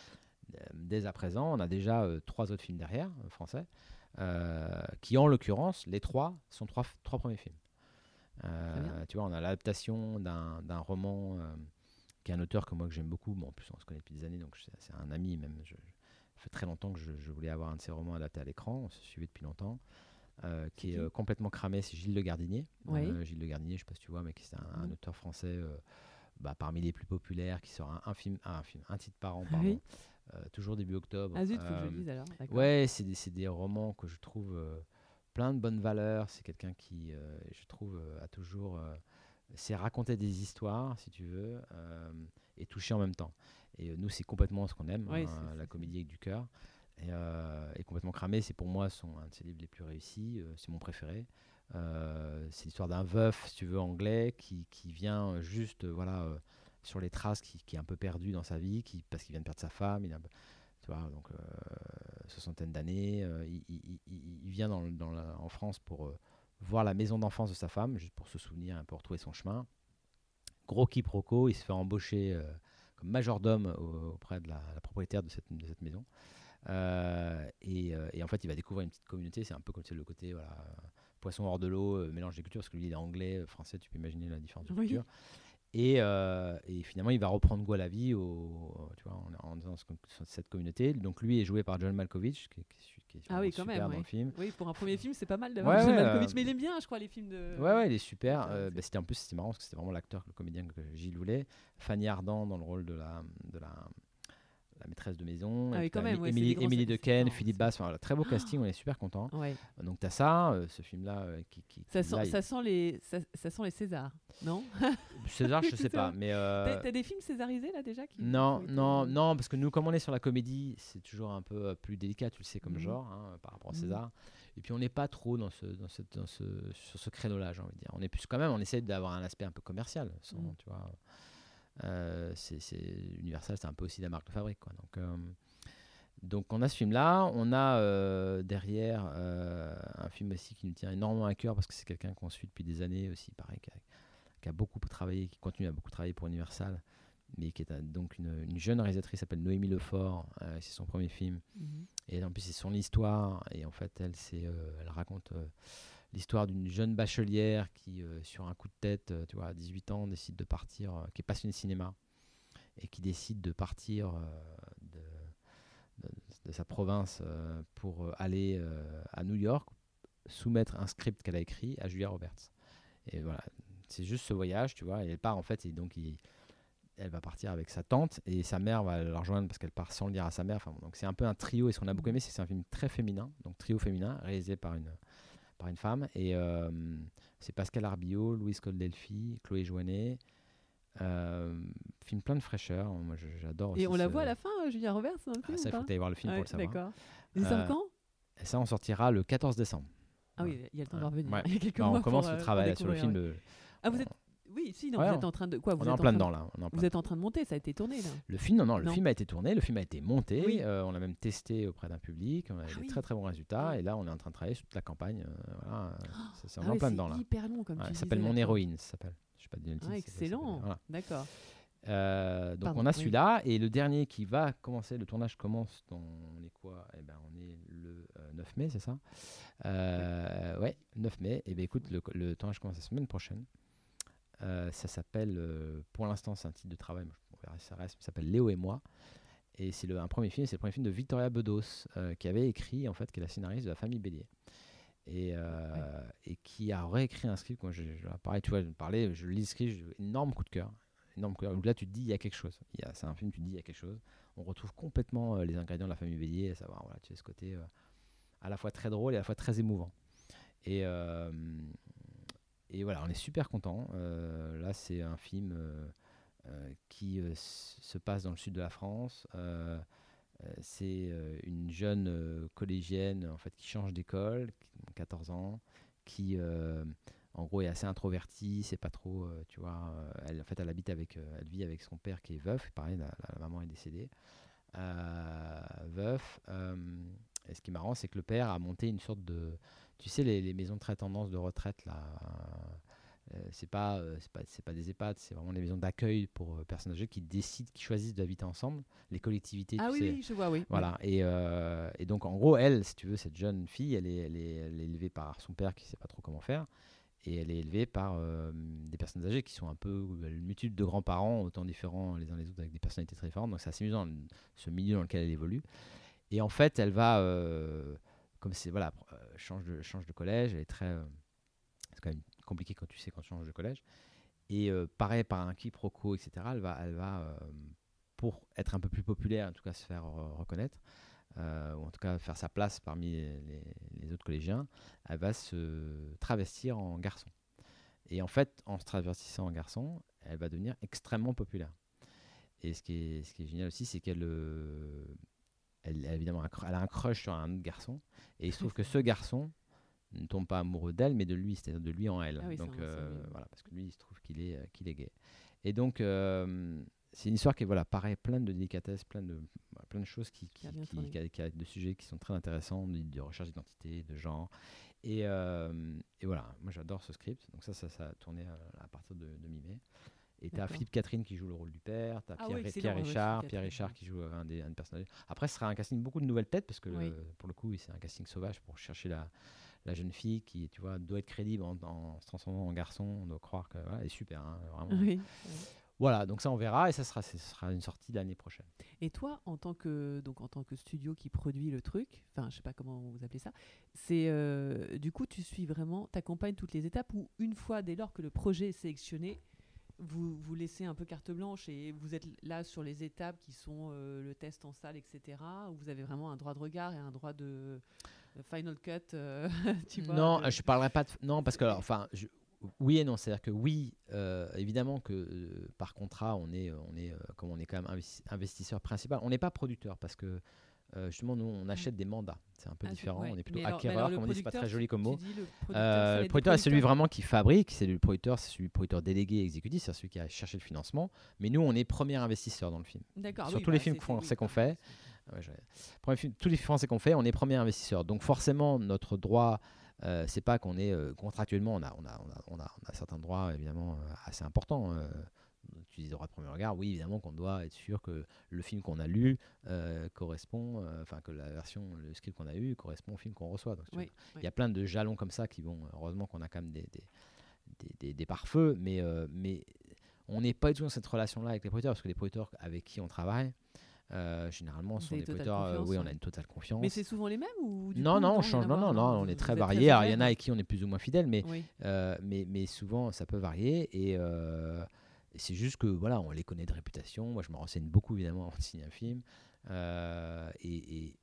euh, dès à présent, on a déjà euh, trois autres films derrière, français, euh, qui en l'occurrence, les trois sont trois, trois premiers films. Euh, tu vois, on a l'adaptation d'un d'un roman qui est un auteur que moi que j'aime beaucoup. Bon, en plus, on se connaît depuis des années, donc c'est un ami même. Je, ça fait très longtemps que je, je voulais avoir un de ses romans adapté à l'écran. On se suivait depuis longtemps. euh, qui est qui euh, complètement cramé, c'est Gilles Le Gardinier. Oui. Euh, Gilles Le Gardinier, je sais pas si tu vois, mais qui c'est un, auteur français bah, parmi les plus populaires, qui sort un, un film, un film, un titre par an, Ah pardon. oui. Toujours début octobre. Ah zut, faut que je le lise alors. Ouais, c'est des, romans que je trouve plein de bonnes valeurs. C'est quelqu'un qui, je trouve, a toujours. C'est raconter des histoires, si tu veux, euh, et toucher en même temps. Et euh, nous, c'est complètement ce qu'on aime, hein, la comédie avec du cœur. Et, euh, et complètement cramé, c'est pour moi son, un de ses livres les plus réussis. euh, c'est mon préféré. C'est l'histoire d'un veuf, si tu veux, anglais, qui, qui vient juste, voilà, sur les traces, qui, qui est un peu perdu dans sa vie, qui, parce qu'il vient de perdre sa femme. Il a, tu vois, donc soixantaine d'années. il, il- il- il vient dans, le- dans la- en France pour voir la maison d'enfance de sa femme, juste pour se souvenir, un peu retrouver son chemin. Gros quiproquo, il se fait embaucher euh, comme majordome au- auprès de la, la propriétaire de cette, de cette maison. Euh, et, euh, et en fait, il va découvrir une petite communauté. C'est un peu comme le côté voilà, poisson hors de l'eau, mélange des cultures, parce que lui, il est anglais, français, tu peux imaginer la différence de Oui. culture. Et, euh, et finalement, il va reprendre goût à la vie au, tu vois, en, en dans ce- cette communauté. Donc, lui est joué par John Malkovich, qui, est- qui est- qui est Ah oui, vraiment quand super même. dans ouais. le film. Oui, pour un premier film, c'est pas mal d'avoir Ouais, John ouais, Malkovich, euh, mais il aime bien, je crois, les films de. Ouais, ouais, il est super. Euh, bah, c'était en plus, c'était marrant parce que c'était vraiment l'acteur, le comédien que Gilles voulait. Fanny Ardant dans le rôle de la, de la, la maîtresse de maison. Ah Et oui, même, ouais, Émilie, Émilie. Dequesne, Non, Philippe. Enfin, voilà, très beau casting, on est super content. Ouais. Donc t'as ça, euh, ce film-là euh, qui, qui, Ça sent, là, il- ça sent les, ça, ça sent les Césars, non César, je sais pas, mais euh, T'as des films césarisés là déjà qui, non, qui non, non, parce que nous, comme on est sur la comédie, c'est toujours un peu euh, plus délicat, tu le sais, comme Mhm. genre, hein, par rapport à Mhm. César. Et puis on n'est pas trop dans ce, dans cette, dans ce, sur ce créneau-là, j'ai envie de dire. On est plus quand même, on essaie d'avoir un aspect un peu commercial, sans, Mhm. tu vois. Euh, c'est, Universal, c'est un peu aussi la marque de fabrique, quoi. Donc, euh, donc on a ce film-là, on a euh, derrière euh, un film aussi qui nous tient énormément à cœur parce que c'est quelqu'un qu'on suit depuis des années aussi, pareil, qui a, qui a beaucoup travaillé, qui continue à beaucoup travailler pour Universal mais qui est un- donc une, une jeune réalisatrice qui s'appelle Noémie Lefort. euh, c'est son premier film. Mhm. Et en plus, c'est son histoire. Et en fait, elle, elle raconte l'histoire d'une jeune bachelière qui, euh, sur un coup de tête, euh, tu vois, à 18 ans, décide de partir, euh, qui est passionnée de cinéma, et qui décide de partir de, sa province pour aller à New York, soumettre un script qu'elle a écrit à Julia Roberts. Et voilà, c'est juste ce voyage, tu vois. Et elle part, en fait, et donc, elle va partir avec sa tante et sa mère va la rejoindre parce qu'elle part sans le dire à sa mère. Enfin, donc c'est un peu un trio et ce qu'on a beaucoup aimé, c'est c'est un film très féminin, donc trio féminin réalisé par une, par une femme. Et euh, c'est Pascal Arbillot, Louise Coldelfi, Chloé Joannet. Euh, film plein de fraîcheur. Moi, j'adore. Et on la ce- voit à la fin, euh, Julia Roberts dans le Ah, film ça, ou il faut ailles voir le film Ouais, pour le savoir. D'accord. Ça Euh, quand Et ça, on sortira le 14 décembre. Ah oui, il y a le temps de revenir. Ouais. Il y a quelques Bah, mois on commence pour, le travail là, sur le film. de- Ah vous êtes Oui, si, non, Ouais, vous êtes en train de quoi vous on est êtes en plein dedans là. en Vous êtes en train de monter, ça a été tourné là. Le film, non, non, le Non. film a été tourné, le film a été monté, Oui. euh, on l'a même testé auprès d'un public, on a eu Ah des oui. très très bons résultats, et là on est en train de travailler sur toute la campagne. euh, voilà, euh, c'est Ah ouais, plein dedans là. hyper long comme Ouais, tu ça s'appelle Mon héroïne, ça s'appelle. Je sais pas Ah, excellent. voilà. D'accord. Euh, donc Pardon, on a oui. celui-là, et le dernier qui va commencer, le tournage commence, dans, on est quoi? Eh ben on est le euh, 9 mai, c'est ça? Euh, Ouais, 9 mai. Et ben écoute, le, le tournage commence la semaine prochaine. Euh, ça s'appelle, euh, pour l'instant c'est un titre de travail, on verra si ça reste, ça s'appelle Léo et moi. Et c'est le- un premier film, c'est le premier film de Victoria Bedos, euh, qui avait écrit, en fait, qui est la scénariste de La Famille Bélier. Et, et qui a réécrit un script. Moi, je, je- pareil, tu vois, je parlais, je lis le script, énorme coup de cœur. Énorme coup de cœur. Là, tu te dis, il y a quelque chose. Il y a- C'est un film, tu te dis, il y a quelque chose. On retrouve complètement les ingrédients de La Famille Bélier, à savoir, voilà, tu sais, ce côté à la fois très drôle et à la fois très émouvant. Et, euh, et voilà, on est super content. là, c'est un film euh, euh, qui euh, se passe dans le sud de la France. euh, c'est une jeune collégienne en fait qui change d'école, 14 ans, qui en gros est assez introvertie, c'est pas trop, tu vois, elle en fait elle habite avec, elle vit avec son père qui est veuf, pareil la, maman est décédée, veuf. et ce qui est marrant, c'est que le père a monté une sorte de, tu sais, les, les maisons très tendance de retraite là euh, c'est pas, euh, c'est pas, pas des EHPAD, c'est vraiment des maisons d'accueil pour euh, personnes âgées qui décident, qui choisissent d'habiter ensemble, les collectivités. Ah oui, oui, je vois, oui. Voilà. Et, et, donc, en gros, elle, si tu veux, cette jeune fille, elle est, elle est, elle est élevée par son père qui sait pas trop comment faire. Et elle est élevée par des personnes âgées qui sont un peu une multitude de grands-parents, autant différents les uns les autres, avec des personnalités très différentes. Donc, c'est assez amusant ce milieu dans lequel elle évolue. Et en fait, elle va, comme c'est, voilà, change, de, change de collège, elle est très. c'est quand même compliqué quand tu sais quand tu changes de collège. Et euh, pareil, par un quiproquo, etc., elle va, elle va euh, pour être un peu plus populaire, en tout cas se faire euh, reconnaître, ou en tout cas faire sa place parmi les, autres collégiens, elle va se travestir en garçon. Et en fait, en se travestissant en garçon, elle va devenir extrêmement populaire. Et ce qui est, ce qui est génial aussi, c'est qu'elle elle, évidemment, elle a un crush sur un autre garçon. Et il se trouve que ce garçon ne tombe pas amoureux d'elle, mais de lui, c'est-à-dire de lui en elle. Ah donc euh, voilà, parce que lui, il se trouve qu'il est, euh, qu'il est gay. Et donc, euh, c'est une histoire qui est voilà, pareil, pleine de délicatesse, plein de, plein de choses qui, qui, qui, a, de sujets qui sont très intéressants, de, recherche d'identité, de genre. Et, et, voilà, moi j'adore ce script. Donc ça, ça, ça a tourné à, partir de, de mi-mai. Et tu as Philippe Catherine qui joue le rôle du père, tu as ah Pierre, Pierre Richard, Pierre Richard qui joue un des un personnages. Après, ce sera un casting beaucoup de nouvelles têtes parce que pour le coup, c'est un casting sauvage pour chercher la, la jeune fille qui, tu vois, doit être crédible en, se transformant en garçon. On doit croire qu'elle est super, hein, vraiment. Voilà, donc ça on verra et ça sera une sortie l'année prochaine. Et toi, en tant que donc en tant que studio qui produit le truc, enfin je sais pas comment vous appelez ça, c'est euh, du coup tu suis vraiment, t'accompagnes toutes les étapes ou une fois dès lors que le projet est sélectionné, vous vous laissez un peu carte blanche et vous êtes là sur les étapes qui sont euh, le test en salle, etc. Où vous avez vraiment un droit de regard et un droit de Final Cut, euh, tu vois, Non, je parlerai pas de. Non, parce que, enfin, oui et non. C'est-à-dire que oui, euh, évidemment que euh, par contrat, on est, on est, comme on est quand même investisseur principal, on n'est pas producteur parce que justement, nous, on achète des mandats. C'est un peu ah, différent. On est plutôt acquéreur, comme on dit, c'est pas très joli comme mot. le producteur, c'est celui vraiment qui fabrique. C'est le producteur, c'est celui producteur délégué exécutif, c'est celui qui a cherché le financement. Mais nous, on est premier investisseur dans le film. D'accord. Sur tous les bah, films français qu'on fait. Ouais, tous les Français qu'on fait, on est premier investisseur. Donc forcément, notre droit, euh, c'est pas qu'on est euh, contractuellement, on a, on, a, on, a, on, a, certains droits évidemment euh, assez importants. Euh, tu dis droit de premier regard, oui évidemment qu'on doit être sûr que le film qu'on a lu correspond, enfin que la version, le script qu'on a eu correspond au film qu'on reçoit. Il y a plein de jalons comme ça qui vont, heureusement qu'on a quand même des, des, des, des pare-feux, mais, mais on n'est pas du tout dans cette relation-là avec les producteurs, parce que les producteurs avec qui on travaille, euh, généralement, sont des producteurs, euh, oui, on a une totale confiance. Mais c'est souvent les mêmes ou Non, non, on change. Non, non, non, on est très varié. Alors, il y en a avec qui on est plus ou moins fidèle, mais, euh, mais, mais souvent, ça peut varier. Et, c'est juste que, voilà, on les connaît de réputation. Moi, je me renseigne beaucoup, évidemment, avant de signer un film. et,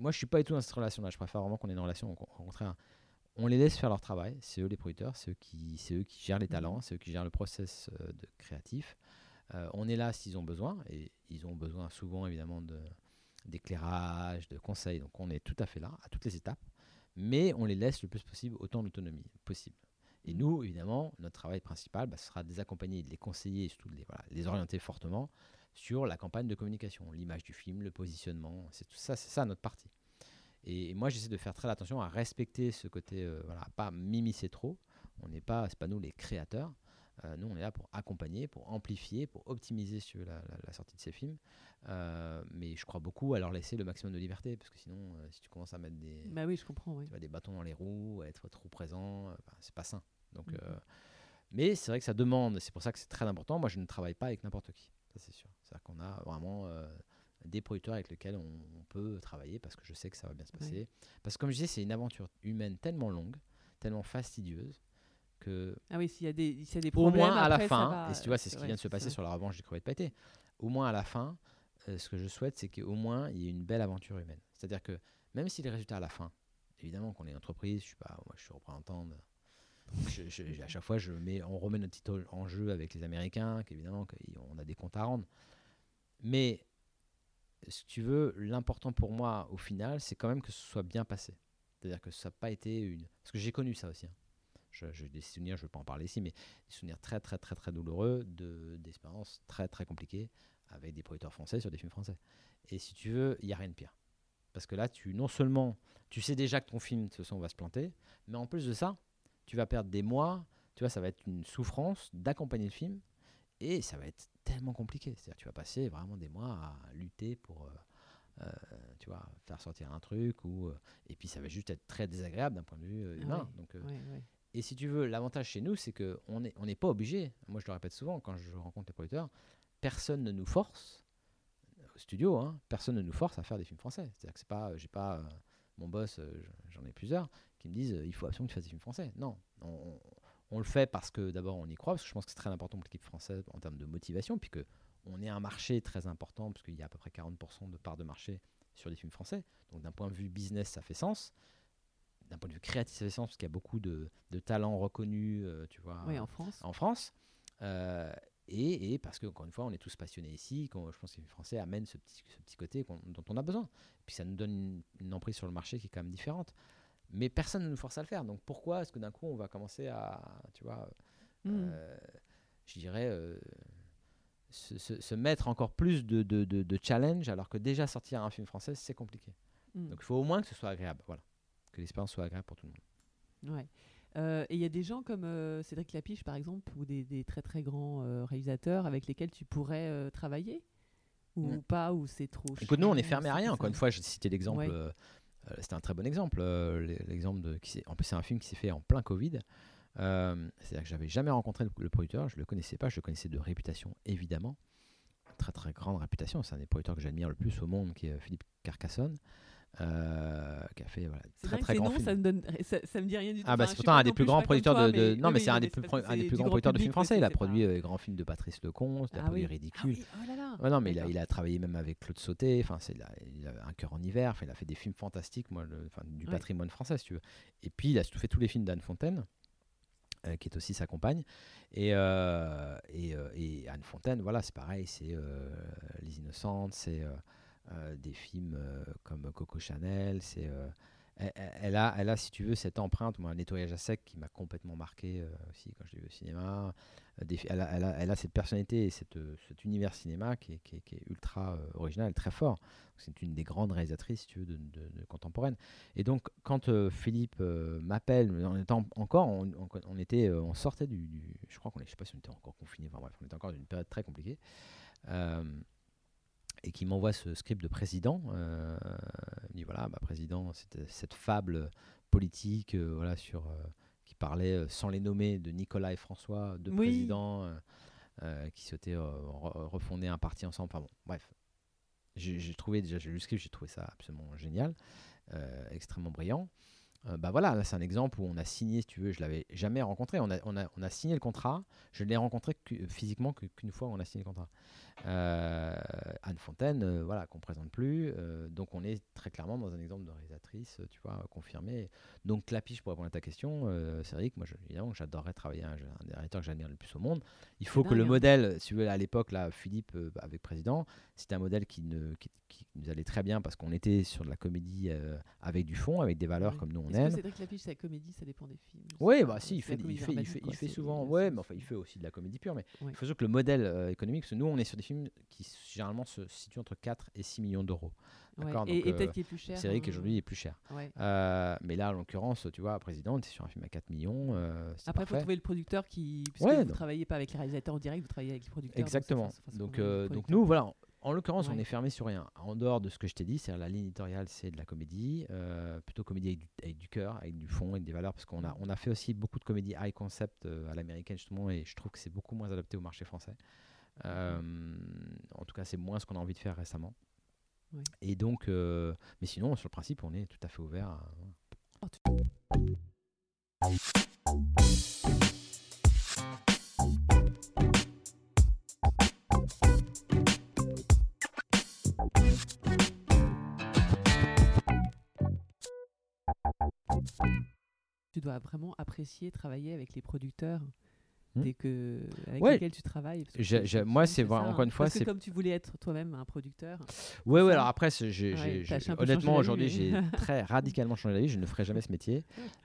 moi, je suis pas du tout dans cette relation-là. Je préfère vraiment qu'on ait une relation, au contraire on les laisse faire leur travail. C'est eux les producteurs, c'est eux qui, c'est eux qui gèrent les mmh. talents, c'est eux qui gèrent le process de créatif. Euh, on est là s'ils ont besoin, et ils ont besoin souvent évidemment d'éclairage, de conseils. Donc on est tout à fait là, à toutes les étapes, mais on les laisse le plus possible autant d'autonomie possible. Et nous, évidemment, notre travail principal, bah, ce sera de les accompagner, de les conseiller et surtout de les, orienter fortement sur la campagne de communication, l'image du film, le positionnement. C'est tout ça, c'est ça notre partie. Et, moi, j'essaie de faire très attention à respecter ce côté, euh, voilà, pas m'immiscer trop. On n'est pas, c'est pas nous les créateurs. Euh, nous, on est là pour accompagner, pour amplifier, pour optimiser sur la, sortie de ces films. Euh, mais je crois beaucoup à leur laisser le maximum de liberté, parce que sinon, euh, si tu commences à mettre des, bah oui, je comprends, oui. des bâtons dans les roues, à être trop présent, bah, c'est pas sain. Donc, mm-hmm. mais c'est vrai que ça demande, c'est pour ça que c'est très important. Moi, je ne travaille pas avec n'importe qui, ça c'est sûr. C'est-à-dire qu'on a vraiment des producteurs avec lesquels on, peut travailler, parce que je sais que ça va bien se passer. Parce que comme je disais, c'est une aventure humaine tellement longue, tellement fastidieuse, que ah oui s'il y a des y a des problèmes au moins à la fin et tu vois c'est ce qui vient de se passer sur la revanche du crevettes pâté au moins à la fin euh, ce que je souhaite c'est qu'au moins il y ait une belle aventure humaine c'est à dire que même si les résultats à la fin évidemment qu'on est une entreprise je suis pas moi je suis représentant à chaque fois on remet notre titre en jeu avec les américains qu'évidemment on a des comptes à rendre mais si tu veux, l'important pour moi, au final, c'est quand même que ce soit bien passé. C'est-à-dire que ça n'a pas été une. Parce que j'ai connu ça aussi. Hein. J'ai des souvenirs, je ne vais pas en parler ici, mais des souvenirs très, très, très, très douloureux d'expériences très, très compliquées avec des producteurs français sur des films français. Et si tu veux, il n'y a rien de pire. Parce que là, tu non seulement, tu sais déjà que ton film, de toute façon, va se planter, mais en plus de ça, tu vas perdre des mois. Tu vois, ça va être une souffrance d'accompagner le film. Et ça va être tellement compliqué. C'est-à-dire, tu vas passer vraiment des mois à lutter pour. Euh, euh, tu vois, faire sortir un truc ou euh, et puis ça va juste être très désagréable d'un point de vue humain. Donc, et si tu veux, l'avantage chez nous, c'est que on n'est on n'est pas obligé. Moi, je le répète souvent quand je rencontre les producteurs, personne ne nous force au studio. Hein, personne ne nous force à faire des films français. C'est-à-dire que c'est pas, j'ai pas mon boss, j'en ai plusieurs qui me disent il faut absolument que tu fasses des films français. Non, on, on le fait parce que d'abord on y croit, parce que je pense que c'est très important pour l'équipe française en termes de motivation, puis on est un marché très important, parce qu'il y a à peu près 40% de part de marché sur les films français. Donc d'un point de vue business, ça fait sens. D'un point de vue créatif, ça fait sens, parce qu'il y a beaucoup de, talents reconnus, euh, tu vois, en France. En France. Euh, et, parce que, encore une fois, on est tous passionnés ici, quand, je pense que les Français amènent ce petit, ce petit côté dont on a besoin. Et puis ça nous donne une, une, emprise sur le marché qui est quand même différente mais personne ne nous force à le faire. Donc pourquoi est-ce que d'un coup on va commencer à, tu vois, hmm. euh, je dirais, euh, se, mettre encore plus de, de, de, challenge alors que déjà sortir un film français c'est compliqué. Hmm. Donc il faut au moins que ce soit agréable, voilà, que l'expérience soit agréable pour tout le monde. Ouais. Euh, et il y a des gens comme Cédric Lapiche par exemple ou des, des très très grands réalisateurs avec lesquels tu pourrais travailler? Ou hmm. pas ou c'est trop. Écoute, nous on est fermé à rien. Encore une fois, je citais l'exemple. C'était un très bon exemple. Euh, l'exemple de, qui en plus, c'est un film qui s'est fait en plein Covid. Euh, c'est-à-dire que j'avais jamais rencontré le, producteur, je le connaissais pas, je le connaissais de réputation évidemment, très très grande réputation. C'est un des producteurs que j'admire le plus au monde, qui est Philippe Carcassonne. Euh, qui a fait voilà, très très grand film. Ça me, donne, ça, me dit rien du tout. Ah bah c'est pourtant un des plus grands producteurs de, non mais c'est un des plus un des plus grands producteurs de films français. Il a produit les grands films de Patrice Lecomte, il a ah produit Ridicule. Ah oh non mais il a, il a, travaillé même avec Claude Sauté. Enfin c'est il a un cœur en hiver. Il a fait des films fantastiques moi du patrimoine français si tu veux. Et puis il a fait tous les films d'Anne Fontaine. Euh, qui est aussi sa compagne. Et, euh, et, et, Anne Fontaine, voilà, c'est pareil, c'est Les Innocentes, c'est euh, des films euh, comme Coco Chanel. C'est euh, elle, a, elle a, si tu veux, cette empreinte, moi, un nettoyage à sec qui m'a complètement marqué aussi quand je l'ai vu au cinéma. elle, a, elle, a, elle, a, cette personnalité et cet univers cinéma qui est, ultra original, très fort. C'est une des grandes réalisatrices, si tu veux, contemporaine. Et donc, quand Philippe m'appelle, en étant encore, on, on, était, on sortait du, je crois qu'on est, je sais pas si on était encore confiné, enfin bref, on était encore dans une période très compliquée et qui m'envoie ce script de président. Euh, il dit voilà, bah, président, c'était cette fable politique, euh, voilà, sur euh, qui parlait sans les nommer de Nicolas et François, deux présidents qui souhaitaient refonder un parti ensemble. Enfin bon, bref. J'ai trouvé déjà, j'ai lu le script, j'ai trouvé ça absolument génial, extrêmement brillant. Bah voilà, là c'est un exemple où on a signé, si tu veux, je l'avais jamais rencontré. On a, on, a, on a signé le contrat, je ne l'ai rencontré physiquement qu'une fois on a signé le contrat. Euh, Anne Fontaine, euh, voilà, qu'on présente plus. Euh, donc on est très clairement dans un exemple de réalisatrice, tu vois, confirmée. Donc Clapiche, pour répondre à ta question, c'est vrai que moi, évidemment, j'adorerais travailler un, un réalisateurs que j'admire le plus au monde. Il faut que le modèle, si vous voulez, à l'époque, là, Philippe, avec président, c'était un modèle qui, ne, qui, nous allait très bien parce qu'on était sur de la comédie avec du fond, avec des valeurs comme nous on aime. C'est que Clapiche, c'est la comédie, ça dépend des films. Oui, bah si, il fait, il fait, il fait, il fait souvent, ouais, mais enfin, il fait aussi de la comédie pure, mais il faut que le modèle économique, parce que nous, on est sur des qui généralement se situe entre 4 et 6 millions d'euros. Et, peut-être euh, qu'il est plus cher. C'est vrai qu'aujourd'hui il est plus cher. Euh, mais là, en l'occurrence, tu vois, président, tu es sur un film à 4 millions. Euh, Après, il faut trouver le producteur qui. Puisque vous ne travaillez pas avec les réalisateurs en direct, vous travaillez avec les producteurs. Exactement. Donc, donc, nous, voilà. En l'occurrence, on est fermé sur rien. En dehors de ce que je t'ai dit, c'est la ligne éditoriale, c'est de la comédie, plutôt comédie avec du, avec du cœur, avec du fond, avec des valeurs, parce qu'on a, on a fait aussi beaucoup de comédie high concept à l'américaine justement, et je trouve que c'est beaucoup moins adapté au marché français. Euh, en tout cas, c'est moins ce qu'on a envie de faire récemment. Et donc, euh, mais sinon, sur le principe, on est tout à fait ouvert. À... Tu vraiment apprécier travailler avec les producteurs Hmm. dès que, avec Ouais. lesquels tu travailles parce que J'ai- je- j'ai- je- moi, c'est vrai, encore une hein. fois, c'est- comme tu voulais être toi-même un producteur. Ouais, ouais, alors après, Ouais, honnêtement, aujourd'hui, j'ai très radicalement changé la vie. Je ne ferai jamais ce métier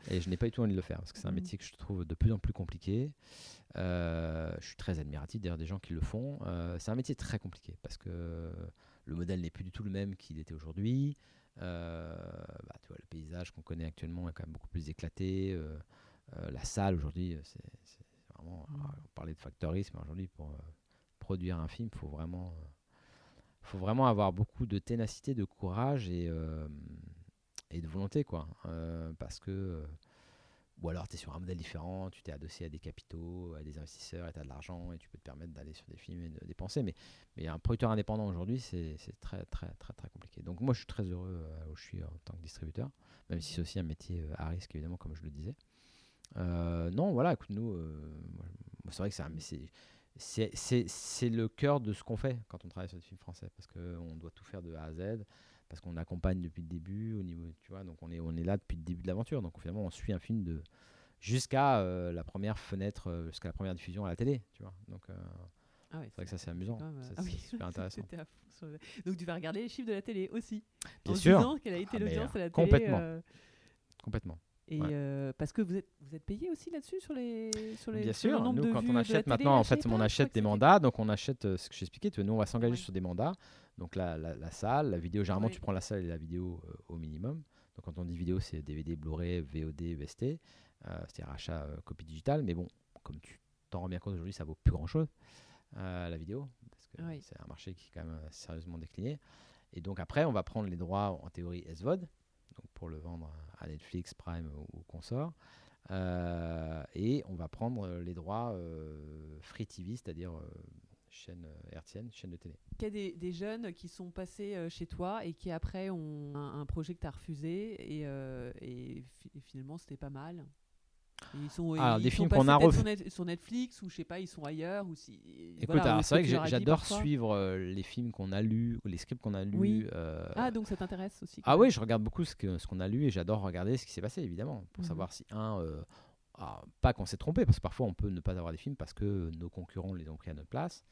et je n'ai pas du tout envie de le faire parce que c'est un Mhm. métier que je trouve de plus en plus compliqué. Euh, je suis très admiratif d'ailleurs des gens qui le font. Euh, c'est un métier très compliqué parce que le modèle n'est plus du tout le même qu'il était aujourd'hui. Euh, bah, tu vois, le paysage qu'on connaît actuellement est quand même beaucoup plus éclaté. Euh, euh, la salle aujourd'hui, c'est, vraiment. Mhm. On parlait de factorisme aujourd'hui pour produire un film, il faut vraiment. faut vraiment avoir beaucoup de ténacité, de courage et, euh, et de volonté, quoi. Euh, parce que. Ou alors tu es sur un modèle différent, tu t'es adossé à des capitaux, à des investisseurs, et tu as de l'argent, et tu peux te permettre d'aller sur des films et de dépenser. Mais, mais un producteur indépendant aujourd'hui, c'est très, très, très, très compliqué. Donc moi, je suis très heureux euh, où je suis en tant que distributeur, même si c'est aussi un métier euh, à risque, évidemment, comme je le disais. Euh, non, voilà, écoute, nous, c'est vrai que c'est- c'est le cœur de ce qu'on fait quand on travaille sur des films français, parce qu'on doit tout faire de A à Z, parce qu'on accompagne depuis le début, au niveau, tu vois, donc on est, on est là depuis le début de l'aventure, donc finalement on suit un film de jusqu'à euh, la première fenêtre, euh, jusqu'à la première diffusion à la télé, tu vois. Donc euh, Ah ouais, c'est vrai que ça c'est amusant, ah c'est oui, super intéressant. Donc tu vas regarder les chiffres de la télé aussi. Bien en sûr. disant quelle a été Ah, l'audience à la télé. complètement. Complètement. Et Ouais. euh, parce que vous êtes, vous êtes payé aussi là-dessus sur les, sur les Bien sur sûr, nous quand on achète maintenant, en fait, on achète des mandats, donc on achète euh, ce que j'expliquais, tu vois, nous on va s'engager Ouais. sur des mandats, donc la, la, la salle, la vidéo, généralement Ouais. tu prends la salle et la vidéo euh, au minimum, donc quand on dit vidéo c'est DVD, Blu-ray, VOD, VST, c'est-à-dire achat copie digitale, mais bon, comme tu t'en rends bien compte aujourd'hui, ça vaut plus grand-chose, la vidéo, parce que c'est un marché qui est quand même sérieusement décliné, et donc après on va prendre les droits en théorie SVOD, donc pour le vendre Netflix, Prime ou, ou consort. Euh, et on va prendre euh, les droits euh, Free TV, c'est-à-dire chaîne hertzienne, chaîne de télé. Il y a des, jeunes qui sont passés chez toi et qui après ont un, projet que tu as refusé et finalement c'était pas mal. Ils sont, Alors, ils des films qu'on a peut-être ref- sur, sur Netflix ou je sais pas, ils sont ailleurs ou si. Écoute, voilà, alors, c'est vrai que j'adore suivre euh, les films qu'on a lus, ou les scripts qu'on a lus. Oui. euh, Ah donc ça t'intéresse aussi. Ah oui, je regarde beaucoup ce qu'on a lu et j'adore regarder ce qui s'est passé, évidemment, pour Mhm. savoir si, un, euh, ah, pas qu'on s'est trompé, parce que parfois on peut ne pas avoir des films parce que nos concurrents les ont pris à notre place.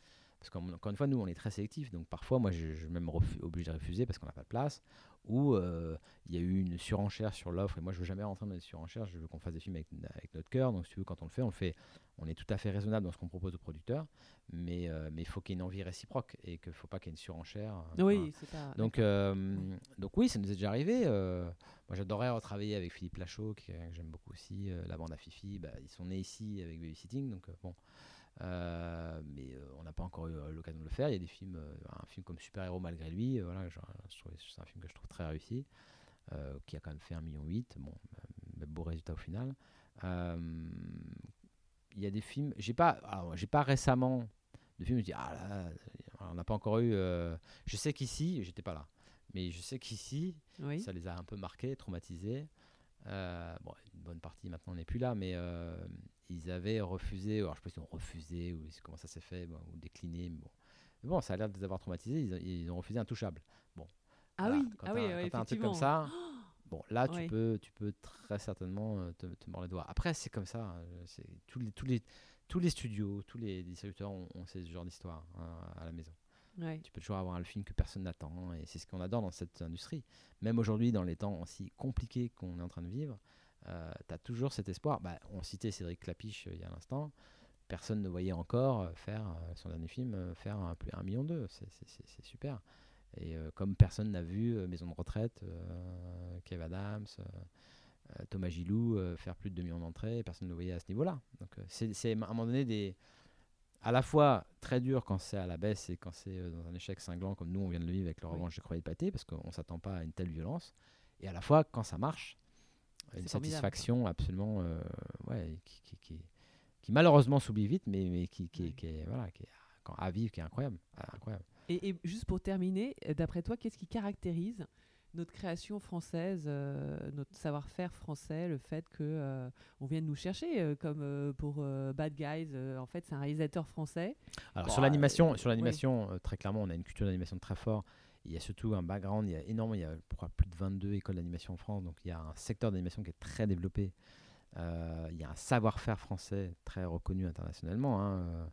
Parce qu'encore une fois, nous, on est très sélectifs, donc parfois, moi, je, je suis même obligé de refuser parce qu'on n'a pas de place, ou euh, il y a eu une surenchère sur l'offre, et moi, je veux jamais rentrer dans les surenchères, je veux qu'on fasse des films avec, avec notre cœur, donc si tu veux, quand on le fait, on le fait, on est tout à fait raisonnable dans ce qu'on propose aux producteurs, mais euh, mais il faut qu'il y ait une envie réciproque, et qu'il ne faut pas qu'il y ait une surenchère. euh, Oui, enfin, c'est pas. donc, euh, donc oui, ça nous est déjà arrivé. moi, j'adorerais retravailler avec Philippe Lachaud, qui- que j'aime beaucoup aussi. la bande à Fifi, bah, ils sont nés ici avec Babysitting, donc bon. Euh, mais euh, on n'a pas encore eu euh, l'occasion de le faire. Il y a des films, un film comme Super Héros malgré lui. voilà, c'est un film que je trouve très réussi, qui a quand même fait 1,8 million. Bon, beau résultat au final. Il y a des films. J'ai pas, j'ai pas récemment de films. Je dis ah là, on n'a pas encore eu. je sais qu'ici, j'étais pas là. Mais je sais qu'ici, Oui. ça les a un peu marqués, traumatisés. Euh, bon, une bonne partie maintenant n'est plus là, mais euh, ils avaient refusé, alors je sais pas s'ils ont refusé ou comment ça s'est fait, bon, ou décliné, mais bon. Mais bon, ça a l'air de les avoir traumatisés, ils, ont- ils ont refusé Intouchable. Ah Voilà, oui, quand ah oui, quand ouais, t'as un truc comme ça, bon, là tu, peux, tu peux très certainement euh, te, te mordre les doigts. Après, c'est comme ça, c'est tous les, tous, les, tous les studios, tous les distributeurs ont, ont ce genre d'histoire hein, à la maison. Ouais. Tu peux toujours avoir un film que personne n'attend et c'est ce qu'on adore dans cette industrie. Même aujourd'hui, dans les temps aussi compliqués qu'on est en train de vivre, tu as toujours cet espoir. Bah, on citait Cédric Clapiche euh, il y a un instant. Personne ne voyait encore euh, faire euh, son dernier film euh, faire un, plus- un million d'eux. C'est- super. Et euh, comme personne n'a vu euh, Maison de retraite, euh, Kev Adams, euh, euh, Thomas Gilou euh, faire plus de 2 millions d'entrées, personne ne le voyait à ce niveau-là. Donc euh, c'est à un moment donné des, à la fois très dur quand c'est à la baisse et quand c'est euh, dans un échec cinglant comme nous on vient de le vivre avec le Oui. revanche de Croix Pâté parce qu'on s'attend pas à une telle violence et à la fois quand ça marche une formidable. satisfaction absolument euh, ouais, qui, qui, qui, qui malheureusement s'oublie vite mais, mais qui, Oui. est voilà qui est quand- à vivre qui est incroyable Ah, incroyable Et, et juste pour terminer, euh, d'après toi, qu'est-ce qui caractérise notre création française, euh, notre savoir-faire français, le fait que euh, on vienne nous chercher, euh, comme pour Bad Guys. en fait, c'est un réalisateur français. Alors Bon, sur l'animation, sur l'animation très clairement, on a une culture d'animation très fort. Il y a surtout un background, il y a énormément, il y a plus de 22 écoles d'animation en France, donc il y a un secteur d'animation qui est très développé. Il y a un savoir-faire français très reconnu internationalement, hein,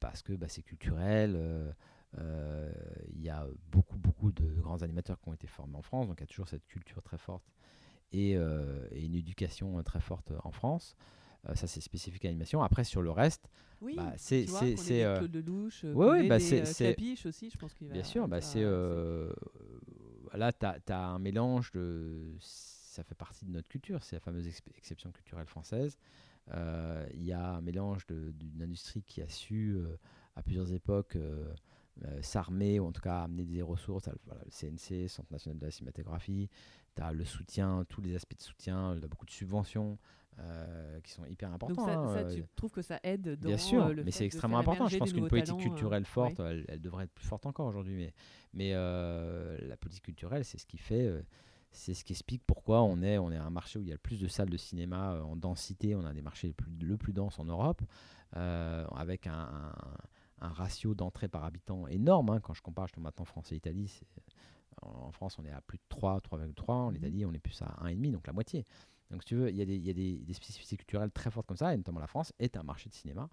parce que bah, c'est culturel. Il y a beaucoup, beaucoup de grands animateurs qui ont été formés en France, donc il y a toujours cette culture très forte et une éducation très forte en France. Ça, c'est spécifique à l'animation. Après, sur le reste, oui, bah, c'est c'est euh... de louche, ouais, ouais, bah, c'est c'est aussi, je pense qu'il va. Bien sûr, bah, c'est euh... là tu as, un mélange de ça fait partie de notre culture, c'est la fameuse exception culturelle française. Euh, il y a un mélange d'une industrie qui a su euh, à plusieurs époques euh, s'armer ou en tout cas amener des ressources. Voilà, le CNC, Centre national de la cinématographie, tu as le soutien, tous les aspects de soutien, beaucoup de subventions. Euh, qui sont hyper importants. Donc ça, hein, ça, euh, tu trouves que ça aide dans Bien sûr, euh, le mais c'est extrêmement important. Je pense qu'une politique talents, culturelle euh, forte, ouais. elle, elle devrait être plus forte encore aujourd'hui. Mais, mais euh, la politique culturelle, c'est ce qui fait, euh, c'est ce qui explique pourquoi on est, on est un marché où il y a le plus de salles de cinéma euh, en densité. On a des marchés les plus, le plus dense en Europe, euh, avec un, un, un ratio d'entrée par habitant énorme. hein. Quand je compare justement maintenant France et Italie, en France, on est à plus de 3, 3,3. En Mhm. Italie, on est plus à 1,5, donc la moitié. Donc, si tu veux, il y a, des, spécificités culturelles très fortes comme ça, et notamment la France est un marché de cinéma,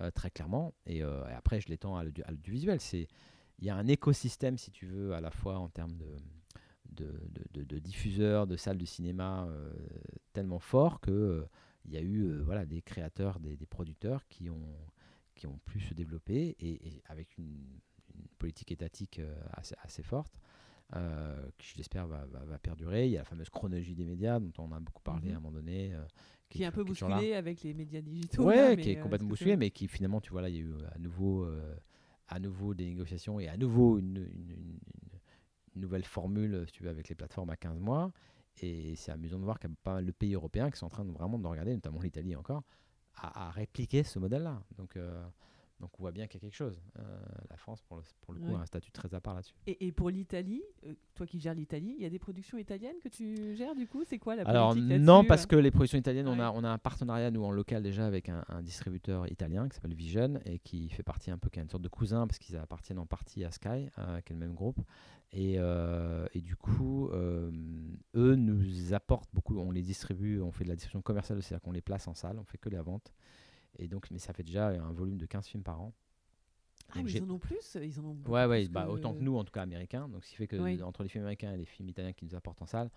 euh, très clairement. Et, euh, et après, je l'étends à l'audio- à l'audiovisuel. Il y a un écosystème, si tu veux, à la fois en termes de, diffuseurs, de salles de cinéma euh, tellement fort que il y a eu voilà, des créateurs, des, producteurs qui ont, qui ont pu se développer et, avec une, politique étatique assez forte. Euh, qui j'espère va, va- va perdurer. Il y a la fameuse chronologie des médias dont on a beaucoup parlé Mhm. à un moment donné. euh, qui est un peu toujours là. bousculé avec les médias digitaux. Là, qui est euh, complètement est-ce que bousculé, c'est- mais qui finalement, tu vois, là, il y a eu euh, à nouveau, à nouveau des négociations et à nouveau une, une- une- une- une nouvelle formule, si tu veux, avec les plateformes à 15 mois. Et c'est amusant de voir qu'il y a pas mal de pays européens qui sont en train de vraiment de regarder, notamment l'Italie encore, à, à répliquer ce modèle-là. Donc, euh, donc on voit bien qu'il y a quelque chose. Euh, la France, pour le, pour le coup, Ouais. a un statut très à part là-dessus. Et, et pour l'Italie, euh, toi qui gères l'Italie, il y a des productions italiennes que tu gères du coup? C'est quoi la Alors non, parce euh? que les productions italiennes, on, a, on a un partenariat, nous, en local déjà, avec un, un distributeur italien qui s'appelle Vision et qui fait partie un peu, qui est une sorte de cousin, parce qu'ils appartiennent en partie à Sky, euh, qui est le même groupe. Et, et du coup, eux nous apportent beaucoup, on les distribue, on fait de la distribution commerciale, c'est-à-dire qu'on les place en salle, on fait que la vente. Et donc, mais ça fait déjà un volume de 15 films par an. Ah, Donc mais ils en ont plus Ils en ont beaucoup Ouais, ouais, bah, autant que nous, en tout cas américains. Donc, ce qui fait que Oui. entre les films américains et les films italiens qui nous apportent en salle,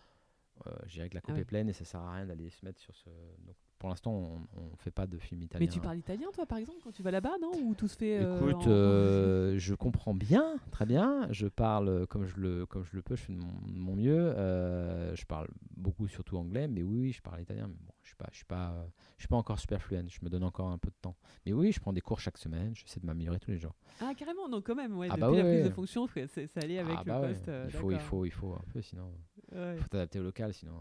euh, je dirais que la coupe Ah est pleine et ça sert à rien d'aller se mettre sur ce. Donc, pour l'instant, on ne fait pas de films italiens. Mais tu parles italien, toi, par exemple, quand tu vas là-bas, non? Ou tout se fait. euh, Écoute, en- euh, je comprends bien, très bien. Je parle euh, comme je le, comme je le peux, je fais de mon, mieux. Euh, je parle beaucoup, surtout anglais, mais oui, je parle italien. Mais bon, je suis je suis pas, je suis pas encore super fluent. Je me donne encore un peu de temps. Mais oui, je prends des cours chaque semaine. J'essaie de m'améliorer tous les jours. Ah, carrément, non, quand même, ouais. Ah depuis bah la ouais, prise de fonction, ça allait avec Ah le bah ouais, poste. il faut, il faut, il faut un peu, sinon, il faut t'adapter au local, sinon.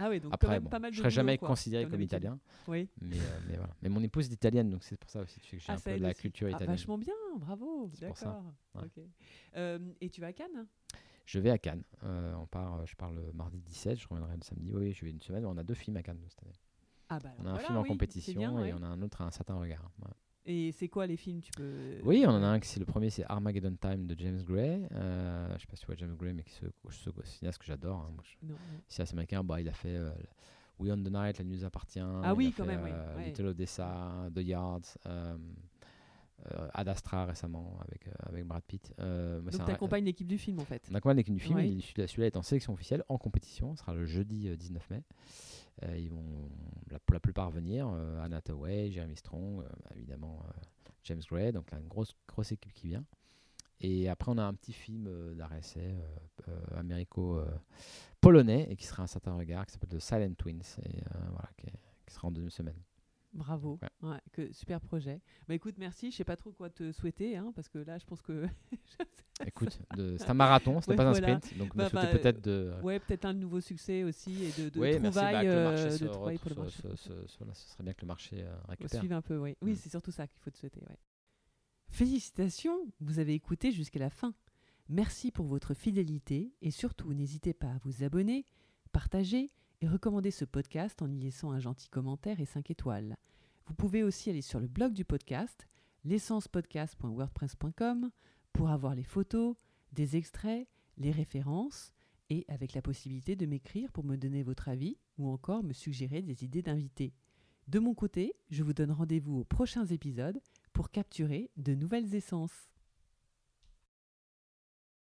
Ah, oui, donc quand Après, même bon, pas mal de je serais jamais quoi, considéré comme italien, Oui. mais, euh, mais voilà. Mais mon épouse est italienne, donc c'est pour ça aussi que j'ai Ah, un peu de la aussi. culture Ah, italienne. vachement bien, bravo. C'est pour ça, D'accord. ouais. ok. Euh, et tu vas à Cannes? Je vais à Cannes. Euh, on part, euh, je pars le mardi 17, je reviendrai le samedi. Oui, je vais une semaine. On a deux films à Cannes cette année. Ah, bah On a un voilà, film en oui, compétition et on a un autre à un certain regard. Ouais. Et c'est quoi les films tu peux... Oui, on en a un qui c'est le premier, c'est Armageddon Time de James Gray. Euh, je sais pas si tu vois James Gray, mais ce, ce cinéaste que j'adore. hein. Je- cinéaste américain, bah, il a fait euh, We on the Night, La nuit nous appartient. Ah oui, a quand fait, même, oui, euh, ouais. Little Odessa, The Yards, euh, euh, Ad Astra récemment avec, euh, avec Brad Pitt. Euh, Donc tu accompagnes l'équipe du film en fait. On accompagne l'équipe du film. Ouais. celui-là est en sélection officielle, en compétition. Ce sera le jeudi euh, 19 mai. Euh, ils vont la- pour la plupart venir. Euh, Anna Tawai, Jeremy Strong, euh, évidemment euh, James Gray. Donc là, une grosse, grosse équipe qui vient. Et après, on a un petit film euh, euh, euh, américo-polonais et qui sera un certain regard qui s'appelle The Silent Twins. Et euh, voilà, qui, qui sera en deuxième semaine. Bravo. Ouais. Ouais, que, super projet. Bah écoute, merci. Je sais pas trop quoi te souhaiter hein, parce que là, je pense que. Écoute, c'est un marathon, ce n'est Ouais, pas un sprint. Donc, Bah, me souhaiter bah, peut-être de. ouais, peut-être un nouveau succès aussi et de, de oui, merci. bah, trouvailles, le marché euh, pour le marché. voilà, ce serait bien que le marché euh, récupère. suivre un peu, oui. Oui, Mm. c'est surtout ça qu'il faut te souhaiter. Félicitations, vous avez écouté jusqu'à la fin. Merci pour votre fidélité et surtout n'hésitez pas à vous abonner, partager et recommander ce podcast en y laissant un gentil commentaire et 5 étoiles. Vous pouvez aussi aller sur le blog du podcast, l'essencepodcast.wordpress.com, pour avoir les photos, des extraits, les références et avec la possibilité de m'écrire pour me donner votre avis ou encore me suggérer des idées d'invités. De mon côté, je vous donne rendez-vous aux prochains épisodes pour capturer de nouvelles essences.